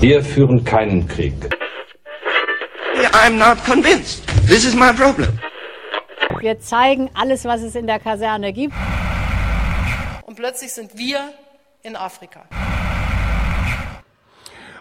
Wir führen keinen Krieg. I'm not convinced. This is my problem. Wir zeigen alles, was es in der Kaserne gibt. Und plötzlich sind wir in Afrika.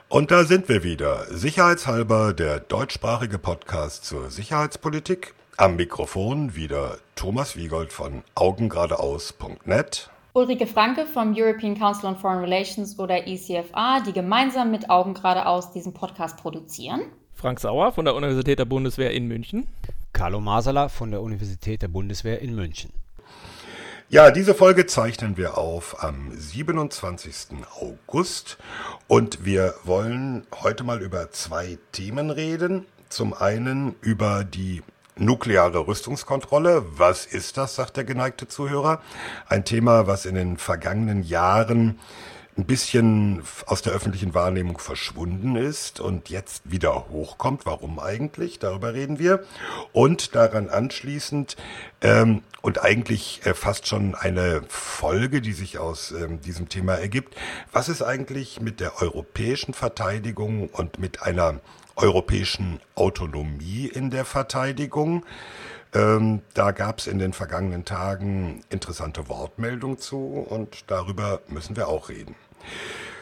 Und da sind wir wieder. Sicherheitshalber der deutschsprachige Podcast zur Sicherheitspolitik. Am Mikrofon wieder Thomas Wiegold von augengeradeaus.net. Ulrike Franke vom European Council on Foreign Relations oder ECFA, die gemeinsam mit Augen geradeaus diesen Podcast produzieren. Frank Sauer von der Universität der Bundeswehr in München. Carlo Masala von der Universität der Bundeswehr in München. Ja, diese Folge zeichnen wir auf am 27. August und wir wollen heute mal über zwei Themen reden. Zum einen über die nukleare Rüstungskontrolle. Was ist das, sagt der geneigte Zuhörer? Ein Thema, was in den vergangenen Jahren ein bisschen aus der öffentlichen Wahrnehmung verschwunden ist und jetzt wieder hochkommt. Warum eigentlich? Darüber reden wir. Und daran anschließend ähm, und eigentlich äh, fast schon eine Folge, die sich aus ähm, diesem Thema ergibt. Was ist eigentlich mit der europäischen Verteidigung und mit einer europäischen Autonomie in der Verteidigung? Ähm, da gab es in den vergangenen Tagen interessante Wortmeldungen zu und darüber müssen wir auch reden.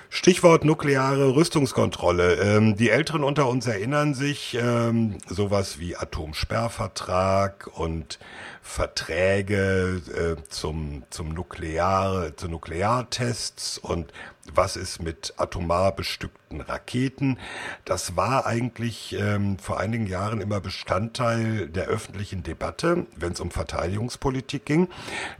Stichwort nukleare Rüstungskontrolle. Ähm, die Älteren unter uns erinnern sich, ähm, sowas wie Atomsperrvertrag und Verträge äh, zum, zum Nuklear, zu Nukleartests und was ist mit atomar bestückten Raketen. Das war eigentlich ähm, vor einigen Jahren immer Bestandteil der öffentlichen Debatte, wenn es um Verteidigungspolitik ging.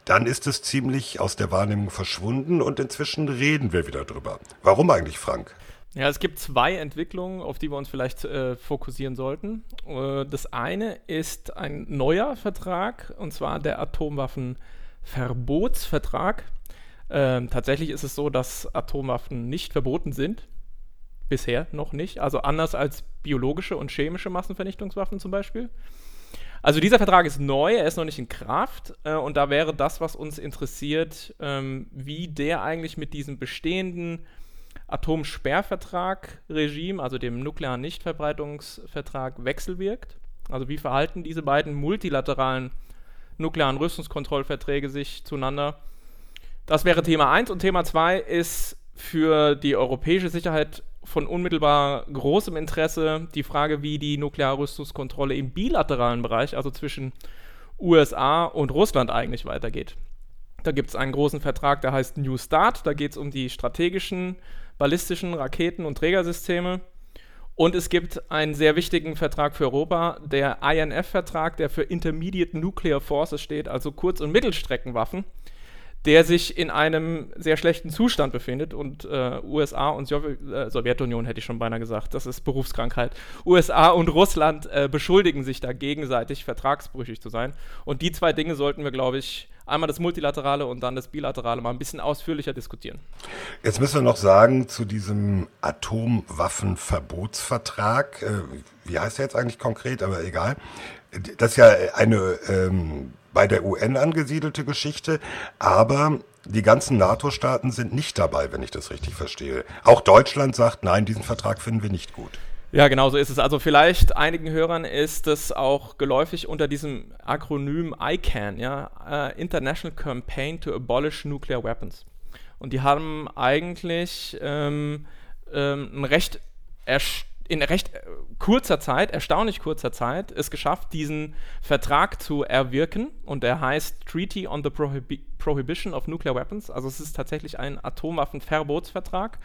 Dann ist es ziemlich aus der Wahrnehmung verschwunden und inzwischen reden wir wieder drüber. Warum eigentlich, Frank? Ja, es gibt zwei Entwicklungen, auf die wir uns vielleicht äh, fokussieren sollten. Äh, das eine ist ein neuer Vertrag, und zwar der Atomwaffenverbotsvertrag. Ähm, tatsächlich ist es so, dass Atomwaffen nicht verboten sind. Bisher noch nicht. Also anders als biologische und chemische Massenvernichtungswaffen zum Beispiel. Also dieser Vertrag ist neu, er ist noch nicht in Kraft. Äh, und da wäre das, was uns interessiert, ähm, wie der eigentlich mit diesem bestehenden Atomsperrvertrag-Regime, also dem nuklearen Nichtverbreitungsvertrag, wechselwirkt. Also wie verhalten diese beiden multilateralen nuklearen Rüstungskontrollverträge sich zueinander? Das wäre Thema 1 und Thema 2 ist für die europäische Sicherheit von unmittelbar großem Interesse die Frage, wie die Nuklearrüstungskontrolle im bilateralen Bereich, also zwischen USA und Russland eigentlich weitergeht. Da gibt es einen großen Vertrag, der heißt New Start. Da geht es um die strategischen ballistischen Raketen und Trägersysteme. Und es gibt einen sehr wichtigen Vertrag für Europa, der INF-Vertrag, der für Intermediate Nuclear Forces steht, also Kurz- und Mittelstreckenwaffen, der sich in einem sehr schlechten Zustand befindet. Und äh, USA und Sowjet äh, Sowjetunion hätte ich schon beinahe gesagt, das ist Berufskrankheit. USA und Russland äh, beschuldigen sich da gegenseitig, vertragsbrüchig zu sein. Und die zwei Dinge sollten wir, glaube ich, einmal das Multilaterale und dann das Bilaterale mal ein bisschen ausführlicher diskutieren. Jetzt müssen wir noch sagen zu diesem Atomwaffenverbotsvertrag, äh, wie heißt der jetzt eigentlich konkret, aber egal. Das ist ja eine ähm, bei der UN angesiedelte Geschichte, aber die ganzen NATO-Staaten sind nicht dabei, wenn ich das richtig verstehe. Auch Deutschland sagt, nein, diesen Vertrag finden wir nicht gut. Ja, genau so ist es. Also vielleicht einigen Hörern ist es auch geläufig unter diesem Akronym ICAN, ja, uh, International Campaign to Abolish Nuclear Weapons. Und die haben eigentlich ähm, ähm, ein recht in recht äh, kurzer Zeit, erstaunlich kurzer Zeit, es geschafft, diesen Vertrag zu erwirken. Und der heißt Treaty on the Prohibi Prohibition of Nuclear Weapons. Also es ist tatsächlich ein Atomwaffenverbotsvertrag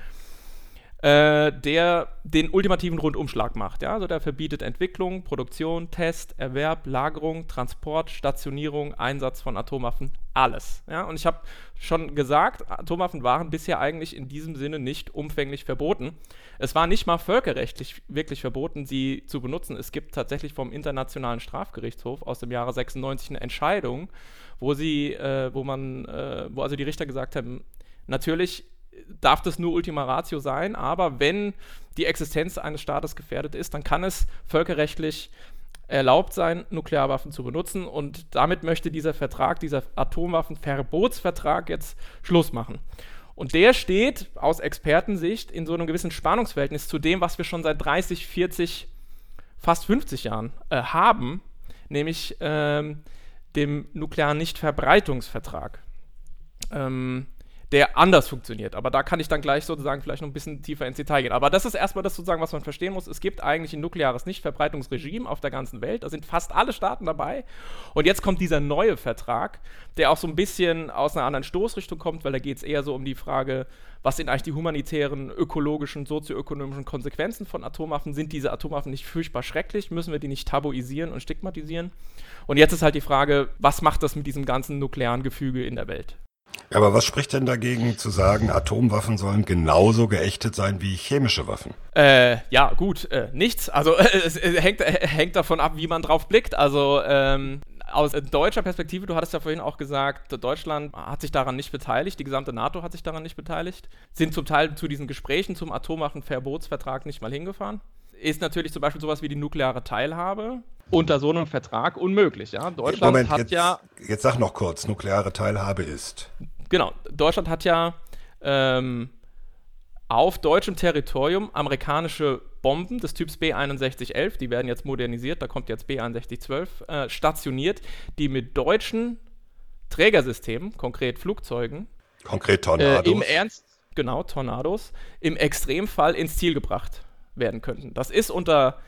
äh, der den ultimativen Rundumschlag macht. Ja? Also der verbietet Entwicklung, Produktion, Test, Erwerb, Lagerung, Transport, Stationierung, Einsatz von Atomwaffen, alles. Ja? Und ich habe schon gesagt, Atomwaffen waren bisher eigentlich in diesem Sinne nicht umfänglich verboten. Es war nicht mal völkerrechtlich wirklich verboten, sie zu benutzen. Es gibt tatsächlich vom Internationalen Strafgerichtshof aus dem Jahre 96 eine Entscheidung, wo sie, äh, wo man, äh, wo also die Richter gesagt haben, natürlich darf das nur Ultima Ratio sein, aber wenn die Existenz eines Staates gefährdet ist, dann kann es völkerrechtlich erlaubt sein, Nuklearwaffen zu benutzen und damit möchte dieser Vertrag, dieser Atomwaffenverbotsvertrag jetzt Schluss machen. Und der steht aus Expertensicht in so einem gewissen Spannungsverhältnis zu dem, was wir schon seit 30, 40, fast 50 Jahren äh, haben, nämlich ähm, dem nuklearen Nichtverbreitungsvertrag. Ähm, der anders funktioniert. Aber da kann ich dann gleich sozusagen vielleicht noch ein bisschen tiefer ins Detail gehen. Aber das ist erstmal das sozusagen, was man verstehen muss. Es gibt eigentlich ein nukleares Nichtverbreitungsregime auf der ganzen Welt. Da sind fast alle Staaten dabei. Und jetzt kommt dieser neue Vertrag, der auch so ein bisschen aus einer anderen Stoßrichtung kommt, weil da geht es eher so um die Frage, was sind eigentlich die humanitären, ökologischen, sozioökonomischen Konsequenzen von Atomwaffen? Sind diese Atomwaffen nicht furchtbar schrecklich? Müssen wir die nicht tabuisieren und stigmatisieren? Und jetzt ist halt die Frage, was macht das mit diesem ganzen nuklearen Gefüge in der Welt? Aber was spricht denn dagegen zu sagen, Atomwaffen sollen genauso geächtet sein wie chemische Waffen? Äh, ja, gut, äh, nichts. Also äh, es, hängt, äh, hängt davon ab, wie man drauf blickt. Also ähm, aus deutscher Perspektive, du hattest ja vorhin auch gesagt, Deutschland hat sich daran nicht beteiligt, die gesamte NATO hat sich daran nicht beteiligt, sind zum Teil zu diesen Gesprächen zum Atomwaffenverbotsvertrag nicht mal hingefahren. Ist natürlich zum Beispiel sowas wie die nukleare Teilhabe unter so einem Vertrag unmöglich. Ja? Deutschland Moment, hat jetzt, ja. Jetzt sag noch kurz, nukleare Teilhabe ist. Genau, Deutschland hat ja ähm, auf deutschem Territorium amerikanische Bomben des Typs B6111, die werden jetzt modernisiert, da kommt jetzt B6112, äh, stationiert, die mit deutschen Trägersystemen, konkret Flugzeugen, Konkret äh, Tornados. im Ernst, genau, Tornados, im Extremfall ins Ziel gebracht werden könnten. Das ist unter,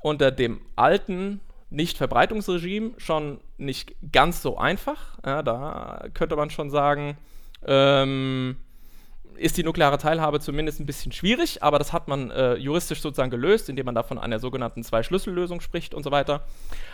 unter dem alten Nichtverbreitungsregime schon nicht ganz so einfach. Ja, da könnte man schon sagen, ähm, ist die nukleare Teilhabe zumindest ein bisschen schwierig, aber das hat man äh, juristisch sozusagen gelöst, indem man da von einer sogenannten Zwei-Schlüssel-Lösung spricht und so weiter.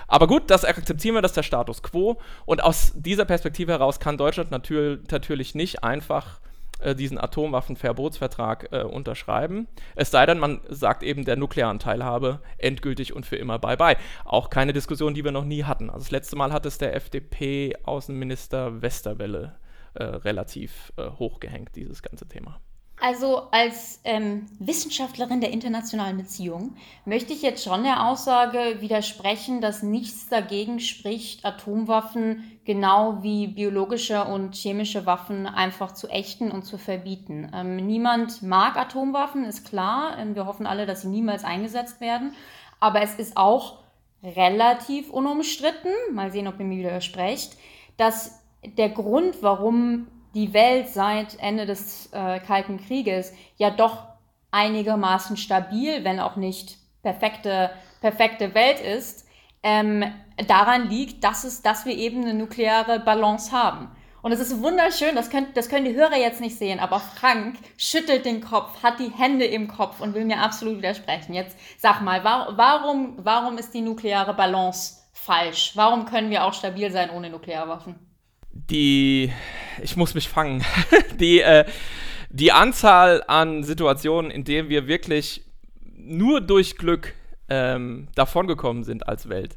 Aber gut, das akzeptieren wir, das ist der Status quo. Und aus dieser Perspektive heraus kann Deutschland natür natürlich nicht einfach äh, diesen Atomwaffenverbotsvertrag äh, unterschreiben. Es sei denn, man sagt eben der nuklearen Teilhabe endgültig und für immer Bye-bye. Auch keine Diskussion, die wir noch nie hatten. Also das letzte Mal hat es der FDP-Außenminister Westerwelle äh, relativ äh, hochgehängt, dieses ganze Thema. Also als ähm, Wissenschaftlerin der internationalen Beziehungen möchte ich jetzt schon der Aussage widersprechen, dass nichts dagegen spricht, Atomwaffen genau wie biologische und chemische Waffen einfach zu ächten und zu verbieten. Ähm, niemand mag Atomwaffen, ist klar. Ähm, wir hoffen alle, dass sie niemals eingesetzt werden. Aber es ist auch relativ unumstritten, mal sehen, ob ihr mir widersprecht, dass der Grund, warum die Welt seit Ende des äh, Kalten Krieges ja doch einigermaßen stabil, wenn auch nicht perfekte, perfekte Welt ist, ähm, daran liegt, dass, es, dass wir eben eine nukleare Balance haben. Und es ist wunderschön, das, könnt, das können die Hörer jetzt nicht sehen, aber Frank schüttelt den Kopf, hat die Hände im Kopf und will mir absolut widersprechen. Jetzt sag mal, war, warum, warum ist die nukleare Balance falsch? Warum können wir auch stabil sein ohne Nuklearwaffen? Die, ich muss mich fangen, die, äh, die Anzahl an Situationen, in denen wir wirklich nur durch Glück ähm, davongekommen sind als Welt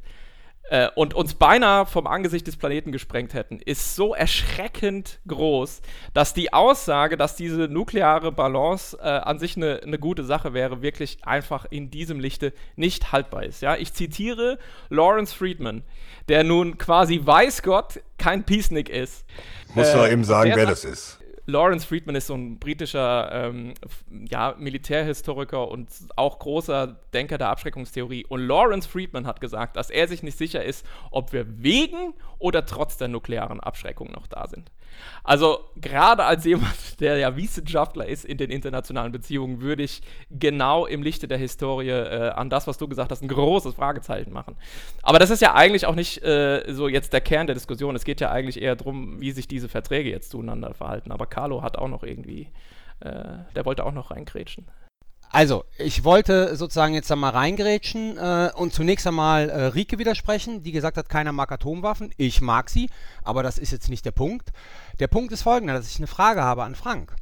äh, und uns beinahe vom Angesicht des Planeten gesprengt hätten, ist so erschreckend groß, dass die Aussage, dass diese nukleare Balance äh, an sich eine ne gute Sache wäre, wirklich einfach in diesem Lichte nicht haltbar ist. Ja? Ich zitiere Lawrence Friedman, der nun quasi weiß Gott kein Peacenik ist. Muss äh, doch eben sagen, wer das ist. Lawrence Friedman ist so ein britischer ähm, ja, Militärhistoriker und auch großer Denker der Abschreckungstheorie. Und Lawrence Friedman hat gesagt, dass er sich nicht sicher ist, ob wir wegen oder trotz der nuklearen Abschreckung noch da sind. Also gerade als jemand, der ja Wissenschaftler ist in den internationalen Beziehungen, würde ich genau im Lichte der Historie äh, an das, was du gesagt hast, ein großes Fragezeichen machen. Aber das ist ja eigentlich auch nicht äh, so jetzt der Kern der Diskussion. Es geht ja eigentlich eher darum, wie sich diese Verträge jetzt zueinander verhalten. Aber Carlo hat auch noch irgendwie, äh, der wollte auch noch reingrätschen. Also, ich wollte sozusagen jetzt da mal reingrätschen äh, und zunächst einmal äh, Rike widersprechen, die gesagt hat, keiner mag Atomwaffen. Ich mag sie, aber das ist jetzt nicht der Punkt. Der Punkt ist folgender, dass ich eine Frage habe an Frank.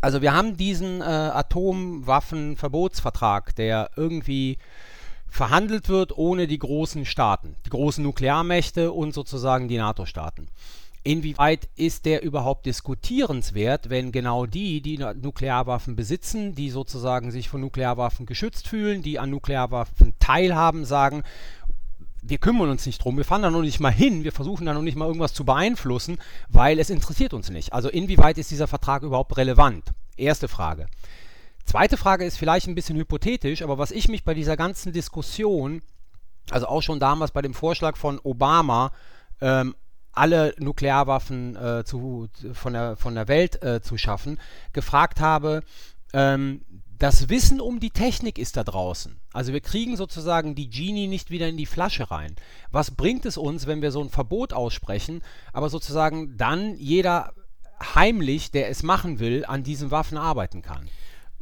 Also wir haben diesen äh, Atomwaffenverbotsvertrag, der irgendwie verhandelt wird ohne die großen Staaten, die großen Nuklearmächte und sozusagen die NATO-Staaten. Inwieweit ist der überhaupt diskutierenswert, wenn genau die, die Nuklearwaffen besitzen, die sozusagen sich von Nuklearwaffen geschützt fühlen, die an Nuklearwaffen teilhaben, sagen, wir kümmern uns nicht drum, wir fahren da noch nicht mal hin, wir versuchen da noch nicht mal irgendwas zu beeinflussen, weil es interessiert uns nicht. Also inwieweit ist dieser Vertrag überhaupt relevant? Erste Frage. Zweite Frage ist vielleicht ein bisschen hypothetisch, aber was ich mich bei dieser ganzen Diskussion, also auch schon damals bei dem Vorschlag von Obama, ähm, alle Nuklearwaffen äh, zu, von, der, von der Welt äh, zu schaffen, gefragt habe, ähm, das Wissen um die Technik ist da draußen. Also wir kriegen sozusagen die Genie nicht wieder in die Flasche rein. Was bringt es uns, wenn wir so ein Verbot aussprechen, aber sozusagen dann jeder heimlich, der es machen will, an diesen Waffen arbeiten kann?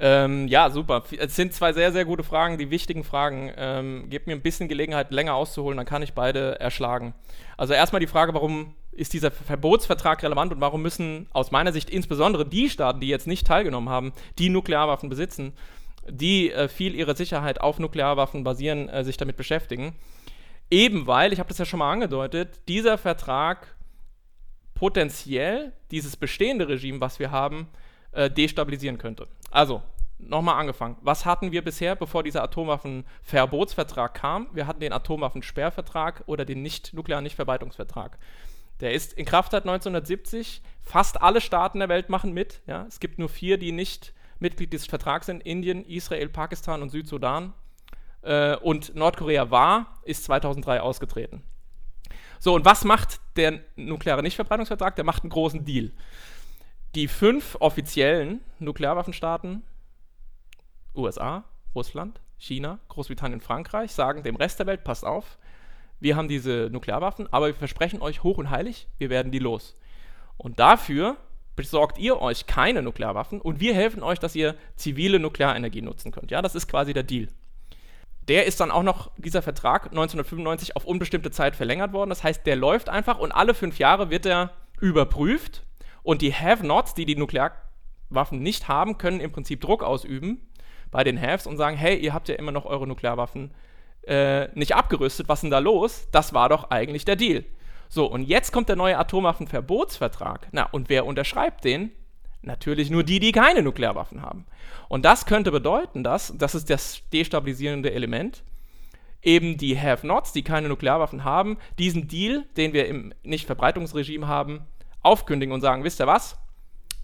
Ähm, ja, super. Es sind zwei sehr, sehr gute Fragen, die wichtigen Fragen. Ähm, gebt mir ein bisschen Gelegenheit, länger auszuholen, dann kann ich beide erschlagen. Also erstmal die Frage, warum ist dieser Verbotsvertrag relevant und warum müssen aus meiner Sicht insbesondere die Staaten, die jetzt nicht teilgenommen haben, die Nuklearwaffen besitzen, die äh, viel ihrer Sicherheit auf Nuklearwaffen basieren, äh, sich damit beschäftigen. Eben weil, ich habe das ja schon mal angedeutet, dieser Vertrag potenziell dieses bestehende Regime, was wir haben, äh, destabilisieren könnte. Also, nochmal angefangen. Was hatten wir bisher, bevor dieser Atomwaffenverbotsvertrag kam? Wir hatten den Atomwaffensperrvertrag oder den nicht-nuklearen Nichtverbreitungsvertrag. Der ist in Kraft seit 1970. Fast alle Staaten der Welt machen mit. Ja? Es gibt nur vier, die nicht Mitglied dieses Vertrags sind: Indien, Israel, Pakistan und Südsudan. Äh, und Nordkorea war, ist 2003 ausgetreten. So, und was macht der nukleare Nichtverbreitungsvertrag? Der macht einen großen Deal. Die fünf offiziellen Nuklearwaffenstaaten USA, Russland, China, Großbritannien, Frankreich sagen dem Rest der Welt, passt auf, wir haben diese Nuklearwaffen, aber wir versprechen euch hoch und heilig, wir werden die los. Und dafür besorgt ihr euch keine Nuklearwaffen und wir helfen euch, dass ihr zivile Nuklearenergie nutzen könnt. Ja, das ist quasi der Deal. Der ist dann auch noch, dieser Vertrag 1995 auf unbestimmte Zeit verlängert worden. Das heißt, der läuft einfach und alle fünf Jahre wird er überprüft und die Have-Nots, die die Nuklearwaffen nicht haben, können im Prinzip Druck ausüben bei den Haves und sagen, hey, ihr habt ja immer noch eure Nuklearwaffen äh, nicht abgerüstet, was ist denn da los? Das war doch eigentlich der Deal. So, und jetzt kommt der neue Atomwaffenverbotsvertrag. Na, und wer unterschreibt den? Natürlich nur die, die keine Nuklearwaffen haben. Und das könnte bedeuten, dass, das ist das destabilisierende Element, eben die Have-Nots, die keine Nuklearwaffen haben, diesen Deal, den wir im Nichtverbreitungsregime haben, aufkündigen und sagen, wisst ihr was?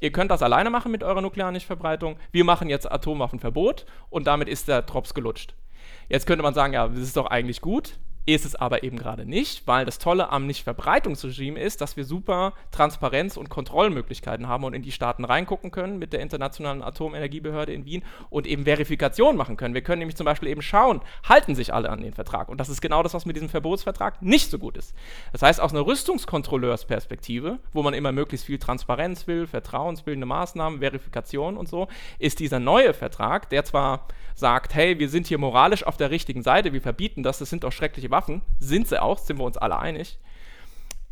Ihr könnt das alleine machen mit eurer nuklearen Nichtverbreitung. Wir machen jetzt Atomwaffenverbot und damit ist der Drops gelutscht. Jetzt könnte man sagen, ja, das ist doch eigentlich gut. Ist es aber eben gerade nicht, weil das Tolle am Nichtverbreitungsregime ist, dass wir super Transparenz- und Kontrollmöglichkeiten haben und in die Staaten reingucken können mit der Internationalen Atomenergiebehörde in Wien und eben Verifikation machen können. Wir können nämlich zum Beispiel eben schauen, halten sich alle an den Vertrag. Und das ist genau das, was mit diesem Verbotsvertrag nicht so gut ist. Das heißt, aus einer Rüstungskontrolleursperspektive, wo man immer möglichst viel Transparenz will, vertrauensbildende Maßnahmen, Verifikation und so, ist dieser neue Vertrag, der zwar sagt, hey, wir sind hier moralisch auf der richtigen Seite, wir verbieten das, das sind doch schreckliche Waffen, sind sie auch, sind wir uns alle einig,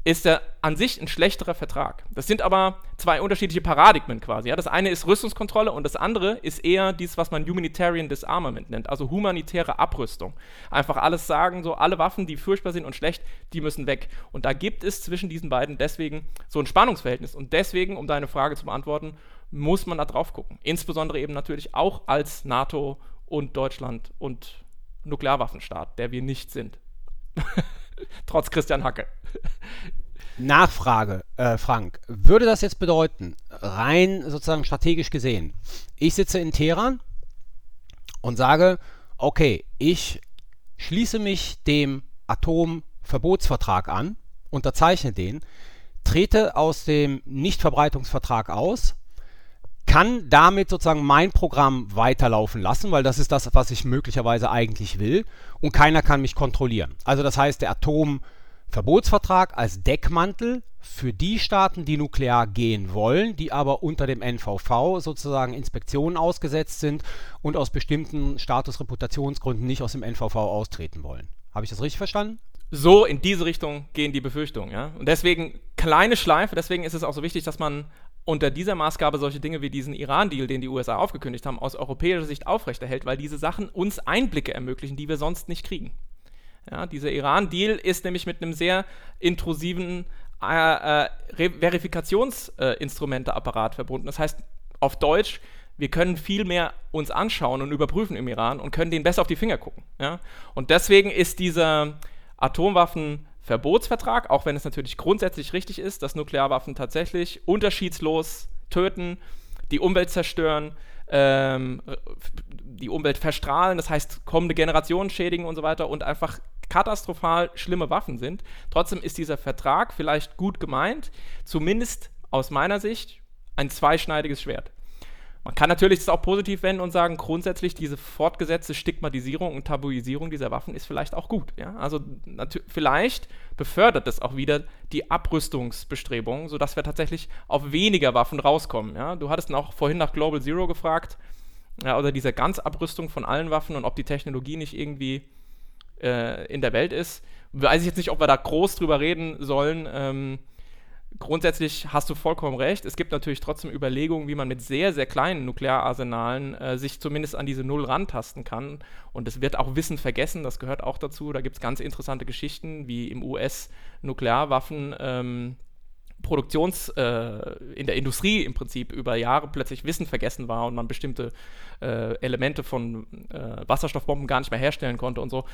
ist er an sich ein schlechterer Vertrag. Das sind aber zwei unterschiedliche Paradigmen quasi. Ja? Das eine ist Rüstungskontrolle und das andere ist eher dies, was man Humanitarian Disarmament nennt, also humanitäre Abrüstung. Einfach alles sagen, so alle Waffen, die furchtbar sind und schlecht, die müssen weg. Und da gibt es zwischen diesen beiden deswegen so ein Spannungsverhältnis. Und deswegen, um deine Frage zu beantworten, muss man da drauf gucken. Insbesondere eben natürlich auch als NATO und Deutschland und Nuklearwaffenstaat, der wir nicht sind. Trotz Christian Hacke. Nachfrage, äh, Frank. Würde das jetzt bedeuten, rein sozusagen strategisch gesehen, ich sitze in Teheran und sage, okay, ich schließe mich dem Atomverbotsvertrag an, unterzeichne den, trete aus dem Nichtverbreitungsvertrag aus kann damit sozusagen mein Programm weiterlaufen lassen, weil das ist das, was ich möglicherweise eigentlich will und keiner kann mich kontrollieren. Also das heißt, der Atomverbotsvertrag als Deckmantel für die Staaten, die nuklear gehen wollen, die aber unter dem NVV sozusagen Inspektionen ausgesetzt sind und aus bestimmten Statusreputationsgründen nicht aus dem NVV austreten wollen. Habe ich das richtig verstanden? So in diese Richtung gehen die Befürchtungen, ja. Und deswegen kleine Schleife, deswegen ist es auch so wichtig, dass man unter dieser Maßgabe solche Dinge wie diesen Iran-Deal, den die USA aufgekündigt haben, aus europäischer Sicht aufrechterhält, weil diese Sachen uns Einblicke ermöglichen, die wir sonst nicht kriegen. Ja, dieser Iran-Deal ist nämlich mit einem sehr intrusiven äh, äh, Verifikationsinstrumenteapparat äh, verbunden. Das heißt, auf Deutsch, wir können viel mehr uns anschauen und überprüfen im Iran und können denen besser auf die Finger gucken. Ja? Und deswegen ist dieser Atomwaffenverbotsvertrag, auch wenn es natürlich grundsätzlich richtig ist, dass Nuklearwaffen tatsächlich unterschiedslos töten, die Umwelt zerstören, ähm, die Umwelt verstrahlen, das heißt kommende Generationen schädigen und so weiter und einfach katastrophal schlimme Waffen sind. Trotzdem ist dieser Vertrag vielleicht gut gemeint, zumindest aus meiner Sicht ein zweischneidiges Schwert. Man kann natürlich das auch positiv wenden und sagen, grundsätzlich diese fortgesetzte Stigmatisierung und Tabuisierung dieser Waffen ist vielleicht auch gut. Ja? Also vielleicht befördert das auch wieder die Abrüstungsbestrebungen, sodass wir tatsächlich auf weniger Waffen rauskommen. Ja? Du hattest auch vorhin nach Global Zero gefragt, ja, oder dieser Ganzabrüstung von allen Waffen und ob die Technologie nicht irgendwie äh, in der Welt ist. Weiß ich jetzt nicht, ob wir da groß drüber reden sollen. Ähm, grundsätzlich hast du vollkommen recht. Es gibt natürlich trotzdem Überlegungen, wie man mit sehr, sehr kleinen Nukleararsenalen äh, sich zumindest an diese Null rantasten kann. Und es wird auch Wissen vergessen, das gehört auch dazu. Da gibt es ganz interessante Geschichten, wie im US-Nuklearwaffen. Ähm, Produktions, äh, in der Industrie im Prinzip über Jahre plötzlich Wissen vergessen war und man bestimmte äh, Elemente von äh, Wasserstoffbomben gar nicht mehr herstellen konnte und so.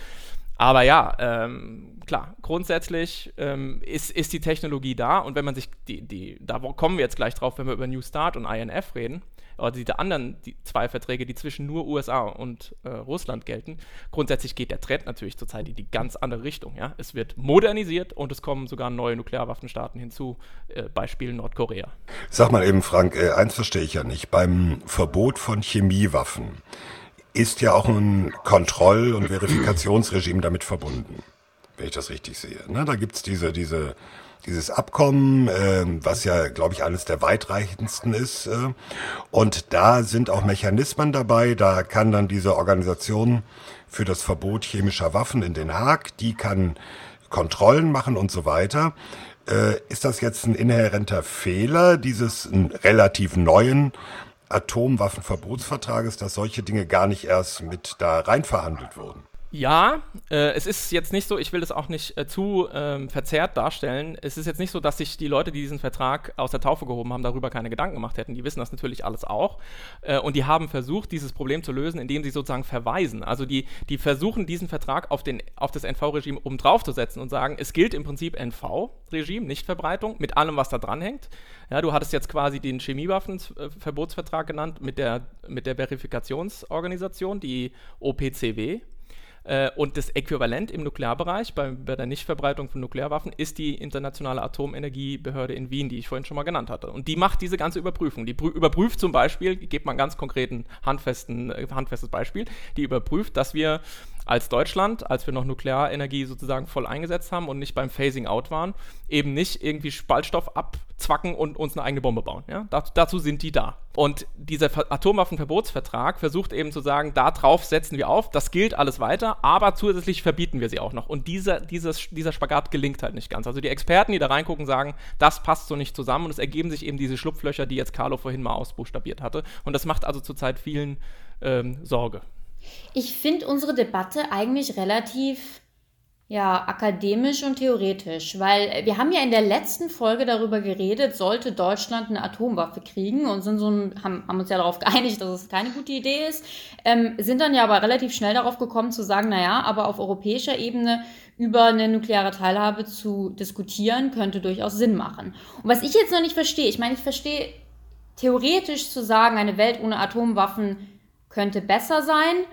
Aber ja, ähm, klar, grundsätzlich ähm, ist, ist die Technologie da und wenn man sich die, die, da kommen wir jetzt gleich drauf, wenn wir über New Start und INF reden, oder diese anderen die zwei Verträge, die zwischen nur USA und äh, Russland gelten, grundsätzlich geht der Trend natürlich zurzeit in die ganz andere Richtung. Ja? Es wird modernisiert und es kommen sogar neue Nuklearwaffenstaaten hinzu, äh, Beispiel Nordkorea. Sag mal eben, Frank, äh, eins verstehe ich ja nicht. Beim Verbot von Chemiewaffen ist ja auch ein Kontroll- und Verifikationsregime damit verbunden, wenn ich das richtig sehe. Ne? Da gibt's diese, diese, dieses Abkommen, äh, was ja, glaube ich, eines der weitreichendsten ist. Äh, und da sind auch Mechanismen dabei. Da kann dann diese Organisation für das Verbot chemischer Waffen in Den Haag, die kann Kontrollen machen und so weiter. Äh, ist das jetzt ein inhärenter Fehler dieses relativ neuen Atomwaffenverbotsvertrages, dass solche Dinge gar nicht erst mit da rein verhandelt wurden. Ja, äh, es ist jetzt nicht so, ich will das auch nicht äh, zu ähm, verzerrt darstellen. Es ist jetzt nicht so, dass sich die Leute, die diesen Vertrag aus der Taufe gehoben haben, darüber keine Gedanken gemacht hätten. Die wissen das natürlich alles auch. Äh, und die haben versucht, dieses Problem zu lösen, indem sie sozusagen verweisen. Also die, die versuchen, diesen Vertrag auf, den, auf das NV-Regime obendrauf zu setzen und sagen, es gilt im Prinzip NV-Regime, Nichtverbreitung, mit allem, was da dranhängt. Ja, du hattest jetzt quasi den Chemiewaffenverbotsvertrag genannt mit der, mit der Verifikationsorganisation, die OPCW. Äh, und das Äquivalent im Nuklearbereich bei, bei der Nichtverbreitung von Nuklearwaffen ist die Internationale Atomenergiebehörde in Wien, die ich vorhin schon mal genannt hatte. Und die macht diese ganze Überprüfung. Die überprüft zum Beispiel, ich gebe mal ein ganz handfesten, äh, handfestes Beispiel, die überprüft, dass wir als Deutschland, als wir noch Nuklearenergie sozusagen voll eingesetzt haben und nicht beim Phasing Out waren, eben nicht irgendwie Spaltstoff abzwacken und uns eine eigene Bombe bauen. Ja? dazu, dazu sind die da. Und dieser Atomwaffenverbotsvertrag versucht eben zu sagen, darauf setzen wir auf, das gilt alles weiter, aber zusätzlich verbieten wir sie auch noch. Und dieser, dieses, dieser Spagat gelingt halt nicht ganz. Also die Experten, die da reingucken, sagen, das passt so nicht zusammen und es ergeben sich eben diese Schlupflöcher, die jetzt Carlo vorhin mal ausbuchstabiert hatte. Und das macht also zurzeit vielen ähm, Sorge. Ich finde unsere Debatte eigentlich relativ ja, akademisch und theoretisch, weil wir haben ja in der letzten Folge darüber geredet, sollte Deutschland eine Atomwaffe kriegen und sind so ein, haben, haben uns ja darauf geeinigt, dass es keine gute Idee ist, ähm, sind dann ja aber relativ schnell darauf gekommen zu sagen, naja, aber auf europäischer Ebene über eine nukleare Teilhabe zu diskutieren, könnte durchaus Sinn machen. Und was ich jetzt noch nicht verstehe, ich meine, ich verstehe theoretisch zu sagen, eine Welt ohne Atomwaffen könnte besser sein.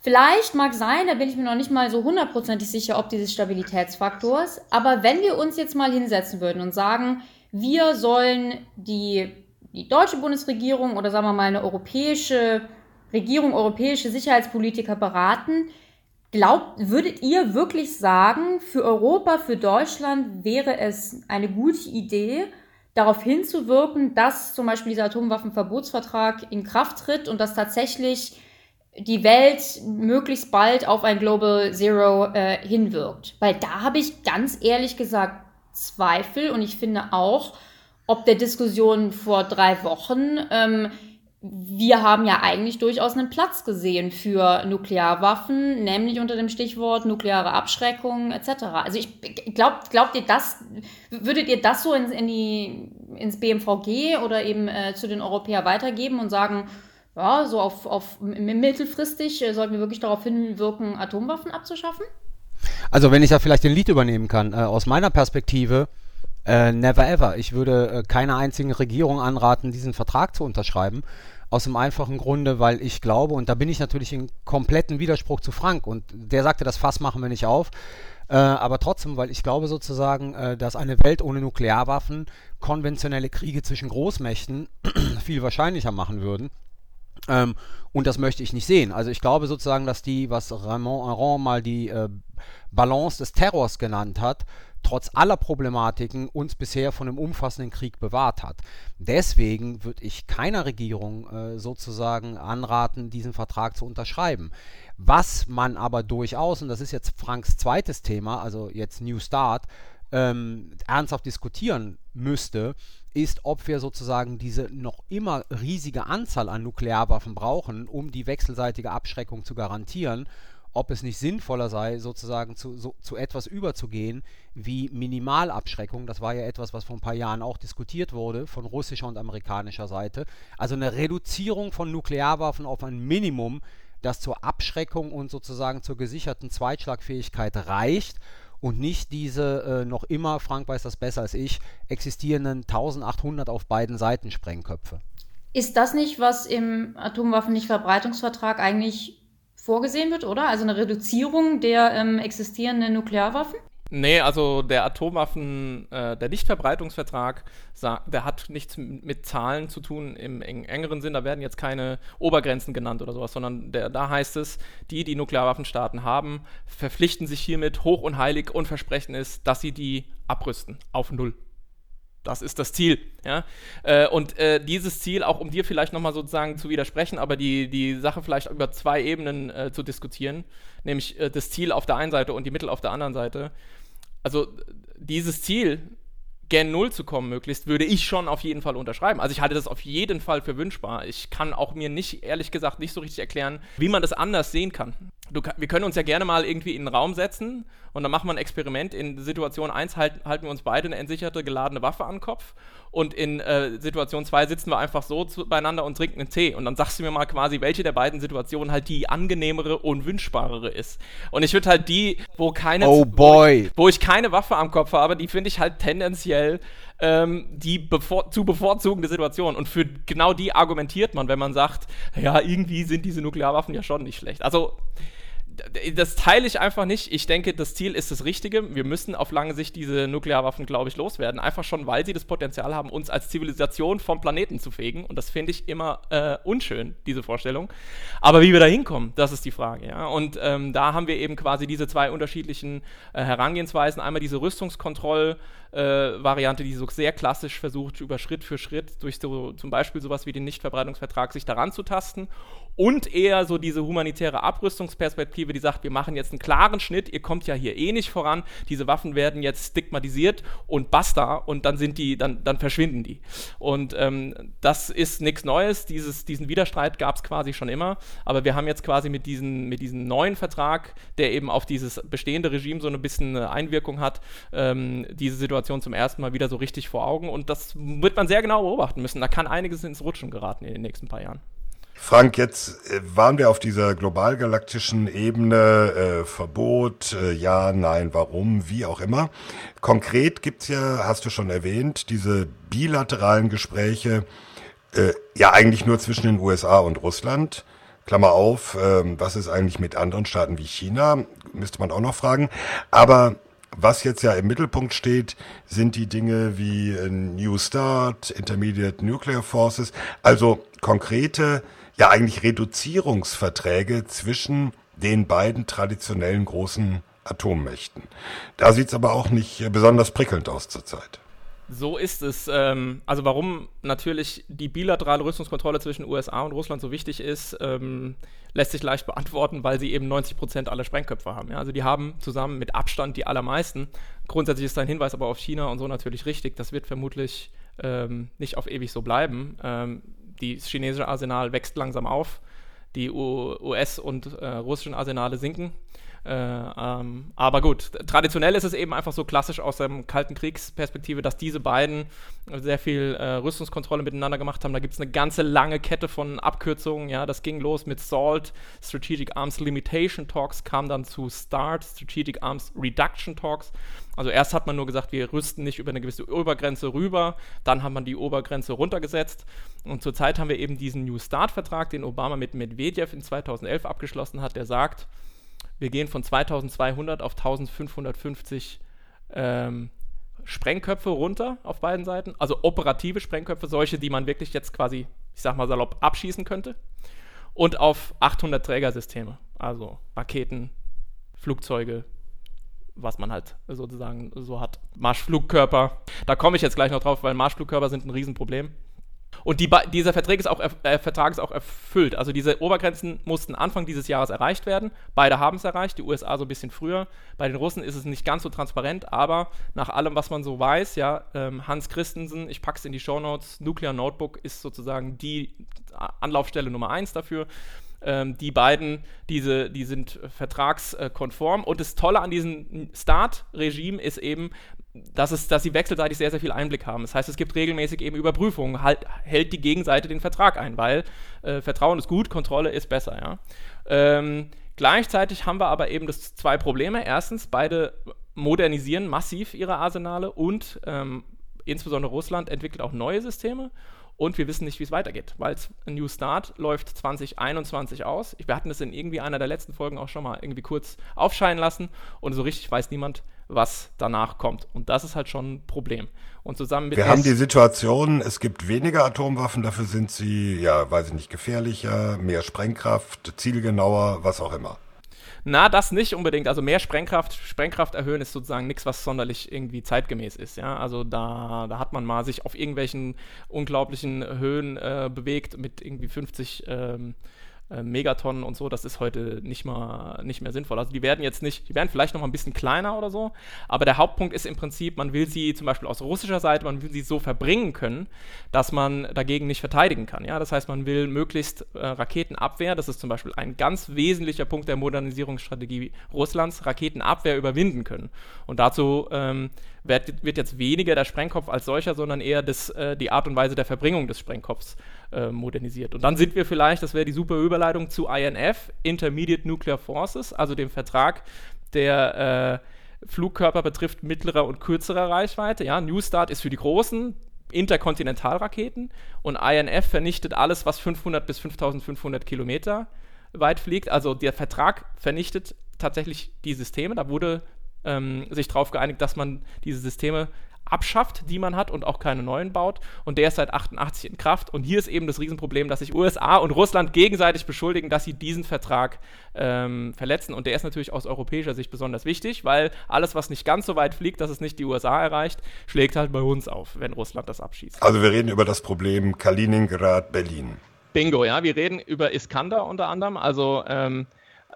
Vielleicht mag sein, da bin ich mir noch nicht mal so hundertprozentig sicher, ob dieses Stabilitätsfaktors. Aber wenn wir uns jetzt mal hinsetzen würden und sagen, wir sollen die, die deutsche Bundesregierung oder sagen wir mal eine europäische Regierung, europäische Sicherheitspolitiker beraten, glaubt, würdet ihr wirklich sagen, für Europa, für Deutschland wäre es eine gute Idee, darauf hinzuwirken, dass zum Beispiel dieser Atomwaffenverbotsvertrag in Kraft tritt und dass tatsächlich die Welt möglichst bald auf ein Global Zero äh, hinwirkt. Weil da habe ich ganz ehrlich gesagt Zweifel und ich finde auch, ob der Diskussion vor drei Wochen, ähm, wir haben ja eigentlich durchaus einen Platz gesehen für Nuklearwaffen, nämlich unter dem Stichwort nukleare Abschreckung etc. Also ich glaubt, glaubt ihr das, würdet ihr das so in, in die, ins BMVG oder eben äh, zu den Europäern weitergeben und sagen, ja, so auf, auf mittelfristig äh, sollten wir wirklich darauf hinwirken, Atomwaffen abzuschaffen? Also wenn ich da vielleicht den Lied übernehmen kann, äh, aus meiner Perspektive, äh, never ever. Ich würde äh, keiner einzigen Regierung anraten, diesen Vertrag zu unterschreiben. Aus dem einfachen Grunde, weil ich glaube, und da bin ich natürlich in kompletten Widerspruch zu Frank, und der sagte, das Fass machen wir nicht auf, äh, aber trotzdem, weil ich glaube sozusagen, äh, dass eine Welt ohne Nuklearwaffen konventionelle Kriege zwischen Großmächten viel wahrscheinlicher machen würden. Ähm, und das möchte ich nicht sehen. Also ich glaube sozusagen, dass die, was Raymond Aron mal die äh, Balance des Terrors genannt hat, trotz aller Problematiken uns bisher von einem umfassenden Krieg bewahrt hat. Deswegen würde ich keiner Regierung äh, sozusagen anraten, diesen Vertrag zu unterschreiben. Was man aber durchaus, und das ist jetzt Franks zweites Thema, also jetzt New Start, ähm, ernsthaft diskutieren müsste, ist, ob wir sozusagen diese noch immer riesige Anzahl an Nuklearwaffen brauchen, um die wechselseitige Abschreckung zu garantieren ob es nicht sinnvoller sei, sozusagen zu, so, zu etwas überzugehen wie Minimalabschreckung. Das war ja etwas, was vor ein paar Jahren auch diskutiert wurde von russischer und amerikanischer Seite. Also eine Reduzierung von Nuklearwaffen auf ein Minimum, das zur Abschreckung und sozusagen zur gesicherten Zweitschlagfähigkeit reicht und nicht diese äh, noch immer, Frank weiß das besser als ich, existierenden 1800 auf beiden Seiten Sprengköpfe. Ist das nicht, was im Atomwaffennichtverbreitungsvertrag eigentlich vorgesehen wird, oder? Also eine Reduzierung der ähm, existierenden Nuklearwaffen? Nee, also der Atomwaffen, äh, der Nichtverbreitungsvertrag, der hat nichts mit Zahlen zu tun im engeren Sinn. Da werden jetzt keine Obergrenzen genannt oder sowas, sondern der, da heißt es, die, die Nuklearwaffenstaaten haben, verpflichten sich hiermit hoch und heilig und versprechen es, dass sie die abrüsten auf Null. Das ist das Ziel. Ja? Äh, und äh, dieses Ziel, auch um dir vielleicht nochmal sozusagen zu widersprechen, aber die, die Sache vielleicht über zwei Ebenen äh, zu diskutieren, nämlich äh, das Ziel auf der einen Seite und die Mittel auf der anderen Seite. Also dieses Ziel, Gen 0 zu kommen, möglichst, würde ich schon auf jeden Fall unterschreiben. Also ich halte das auf jeden Fall für wünschbar. Ich kann auch mir nicht, ehrlich gesagt, nicht so richtig erklären, wie man das anders sehen kann. Du, wir können uns ja gerne mal irgendwie in den Raum setzen und dann machen wir ein Experiment. In Situation 1 halt, halten wir uns beide eine entsicherte, geladene Waffe an den Kopf und in äh, Situation 2 sitzen wir einfach so zu, beieinander und trinken einen Tee und dann sagst du mir mal quasi, welche der beiden Situationen halt die angenehmere und wünschbarere ist. Und ich würde halt die, wo keine, oh boy. Wo, ich, wo ich keine Waffe am Kopf habe, die finde ich halt tendenziell ähm, die bevor zu bevorzugende Situation. Und für genau die argumentiert man, wenn man sagt, ja, irgendwie sind diese Nuklearwaffen ja schon nicht schlecht. Also das teile ich einfach nicht. Ich denke, das Ziel ist das Richtige. Wir müssen auf lange Sicht diese Nuklearwaffen, glaube ich, loswerden. Einfach schon, weil sie das Potenzial haben, uns als Zivilisation vom Planeten zu fegen. Und das finde ich immer äh, unschön, diese Vorstellung. Aber wie wir da hinkommen, das ist die Frage. Ja? Und ähm, da haben wir eben quasi diese zwei unterschiedlichen äh, Herangehensweisen. Einmal diese Rüstungskontroll-Variante, äh, die so sehr klassisch versucht, über Schritt für Schritt durch so, zum Beispiel sowas wie den Nichtverbreitungsvertrag sich daran zu tasten und eher so diese humanitäre Abrüstungsperspektive, die sagt, wir machen jetzt einen klaren Schnitt, ihr kommt ja hier eh nicht voran, diese Waffen werden jetzt stigmatisiert und basta und dann sind die, dann, dann verschwinden die. Und ähm, das ist nichts Neues, Dieses, diesen Widerstreit gab es quasi schon immer, aber wir haben jetzt quasi mit, diesen, mit diesem neuen Vertrag, der eben auf dieses bestehende Regime so ein bisschen Einwirkung hat, ähm, diese Situation zum ersten Mal wieder so richtig vor Augen und das wird man sehr genau beobachten müssen. Da kann einiges ins Rutschen geraten in den nächsten paar Jahren. Frank, jetzt äh, waren wir auf dieser globalgalaktischen Ebene, äh, Verbot, äh, ja, nein, warum, wie auch immer. Konkret gibt's ja, hast du schon erwähnt, diese bilateralen Gespräche, äh, ja eigentlich nur zwischen den USA und Russland. Klammer auf, äh, was ist eigentlich mit anderen Staaten wie China? Müsste man auch noch fragen. Aber was jetzt ja im Mittelpunkt steht, sind die Dinge wie äh, New Start, Intermediate Nuclear Forces, also konkrete ja eigentlich Reduzierungsverträge zwischen den beiden traditionellen großen Atommächten. Da sieht es aber auch nicht besonders prickelnd aus zurzeit. So ist es. Ähm, also warum natürlich die bilaterale Rüstungskontrolle zwischen USA und Russland so wichtig ist, ähm, lässt sich leicht beantworten, weil sie eben 90 Prozent aller Sprengköpfe haben. Also die haben zusammen mit Abstand die allermeisten. Grundsätzlich ist dein Hinweis aber auf China und so natürlich richtig. Das wird vermutlich ähm, nicht auf ewig so bleiben. Die chinesische Arsenal wächst langsam auf, die US- und äh, russischen Arsenale sinken. Äh, ähm, aber gut, traditionell ist es eben einfach so klassisch aus der Kalten Kriegsperspektive, dass diese beiden sehr viel äh, Rüstungskontrolle miteinander gemacht haben. Da gibt es eine ganze lange Kette von Abkürzungen. Ja, das ging los mit SALT, Strategic Arms Limitation Talks, kam dann zu START, Strategic Arms Reduction Talks. Also erst hat man nur gesagt, wir rüsten nicht über eine gewisse Obergrenze rüber, dann hat man die Obergrenze runtergesetzt und zurzeit haben wir eben diesen New Start-Vertrag, den Obama mit Medvedev in 2011 abgeschlossen hat, der sagt, wir gehen von 2200 auf 1550 ähm, Sprengköpfe runter auf beiden Seiten, also operative Sprengköpfe, solche, die man wirklich jetzt quasi, ich sag mal salopp, abschießen könnte, und auf 800 Trägersysteme, also Raketen, Flugzeuge, was man halt sozusagen so hat. Marschflugkörper, da komme ich jetzt gleich noch drauf, weil Marschflugkörper sind ein Riesenproblem. Und die, dieser Vertrag ist, auch, äh, Vertrag ist auch erfüllt. Also diese Obergrenzen mussten Anfang dieses Jahres erreicht werden. Beide haben es erreicht, die USA so ein bisschen früher. Bei den Russen ist es nicht ganz so transparent, aber nach allem, was man so weiß, ja, ähm, Hans Christensen, ich packe es in die Show Notes, Nuclear Notebook ist sozusagen die Anlaufstelle Nummer eins dafür. Ähm, die beiden, diese, die sind vertragskonform. Und das Tolle an diesem Start-Regime ist eben, dass, es, dass sie wechselseitig sehr, sehr viel Einblick haben. Das heißt, es gibt regelmäßig eben Überprüfungen, halt, hält die Gegenseite den Vertrag ein, weil äh, Vertrauen ist gut, Kontrolle ist besser. Ja? Ähm, gleichzeitig haben wir aber eben das zwei Probleme. Erstens, beide modernisieren massiv ihre Arsenale und ähm, insbesondere Russland entwickelt auch neue Systeme und wir wissen nicht, wie es weitergeht, weil New Start läuft 2021 aus. Wir hatten es in irgendwie einer der letzten Folgen auch schon mal irgendwie kurz aufscheinen lassen und so richtig weiß niemand, was danach kommt. Und das ist halt schon ein Problem. Und zusammen mit Wir haben die Situation, es gibt weniger Atomwaffen, dafür sind sie, ja, weiß ich nicht, gefährlicher, mehr Sprengkraft, zielgenauer, was auch immer. Na, das nicht unbedingt. Also mehr Sprengkraft, Sprengkraft erhöhen ist sozusagen nichts, was sonderlich irgendwie zeitgemäß ist. Ja, also da, da hat man mal sich auf irgendwelchen unglaublichen Höhen äh, bewegt mit irgendwie 50 ähm, äh, Megatonnen und so, das ist heute nicht, mal, nicht mehr sinnvoll. Also die werden jetzt nicht, die werden vielleicht noch mal ein bisschen kleiner oder so, aber der Hauptpunkt ist im Prinzip, man will sie zum Beispiel aus russischer Seite, man will sie so verbringen können, dass man dagegen nicht verteidigen kann. Ja? Das heißt, man will möglichst äh, Raketenabwehr, das ist zum Beispiel ein ganz wesentlicher Punkt der Modernisierungsstrategie Russlands, Raketenabwehr überwinden können. Und dazu ähm, wird, wird, jetzt weniger der Sprengkopf als solcher, sondern eher das, äh, die Art und Weise der Verbringung des Sprengkopfs äh, modernisiert. Und dann sind wir vielleicht, das wäre die super Überleitung zu INF, Intermediate Nuclear Forces, also dem Vertrag, der äh, Flugkörper betrifft mittlerer und kürzerer Reichweite. Ja, New Start ist für die großen Interkontinentalraketen und INF vernichtet alles, was 500 bis 5500 Kilometer weit fliegt. Also der Vertrag vernichtet tatsächlich die Systeme. Da wurde ähm, sich darauf geeinigt, dass man diese Systeme abschafft, die man hat und auch keine neuen baut. Und der ist seit 88 in Kraft. Und hier ist eben das Riesenproblem, dass sich USA und Russland gegenseitig beschuldigen, dass sie diesen Vertrag ähm, verletzen. Und der ist natürlich aus europäischer Sicht besonders wichtig, weil alles, was nicht ganz so weit fliegt, dass es nicht die USA erreicht, schlägt halt bei uns auf, wenn Russland das abschießt. Also wir reden über das Problem Kaliningrad, Berlin. Bingo, ja. Wir reden über Iskander unter anderem. Also ähm,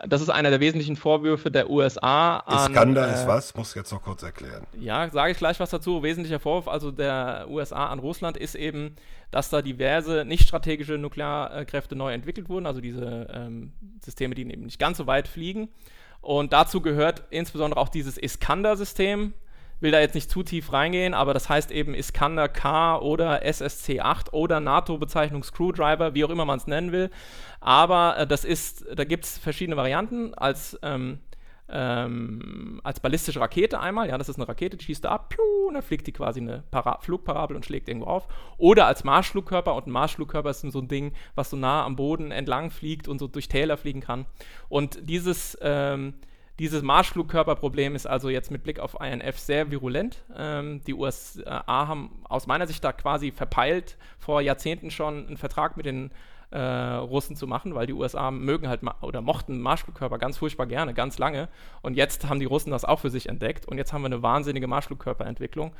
das ist einer der wesentlichen Vorwürfe der USA an. Iskander äh, ist was? Muss jetzt noch kurz erklären. Ja, sage ich gleich was dazu. Wesentlicher Vorwurf also der USA an Russland ist eben, dass da diverse nicht strategische Nuklearkräfte neu entwickelt wurden, also diese ähm, Systeme, die eben nicht ganz so weit fliegen. Und dazu gehört insbesondere auch dieses Iskander-System, will da jetzt nicht zu tief reingehen, aber das heißt eben Iskander K oder SSC-8 oder NATO-Bezeichnung Screwdriver, wie auch immer man es nennen will. Aber äh, das ist, da gibt es verschiedene Varianten als ähm, ähm, als ballistische Rakete einmal, ja, das ist eine Rakete, die schießt da ab, piu, und dann fliegt die quasi eine Para Flugparabel und schlägt irgendwo auf. Oder als Marschflugkörper, und ein Marschflugkörper ist so ein Ding, was so nah am Boden entlang fliegt und so durch Täler fliegen kann. Und dieses ähm, dieses Marschflugkörperproblem ist also jetzt mit Blick auf INF sehr virulent. Ähm, die USA haben aus meiner Sicht da quasi verpeilt, vor Jahrzehnten schon einen Vertrag mit den äh, Russen zu machen, weil die USA mögen halt oder mochten Marschflugkörper ganz furchtbar gerne, ganz lange. Und jetzt haben die Russen das auch für sich entdeckt und jetzt haben wir eine wahnsinnige Marschflugkörperentwicklung.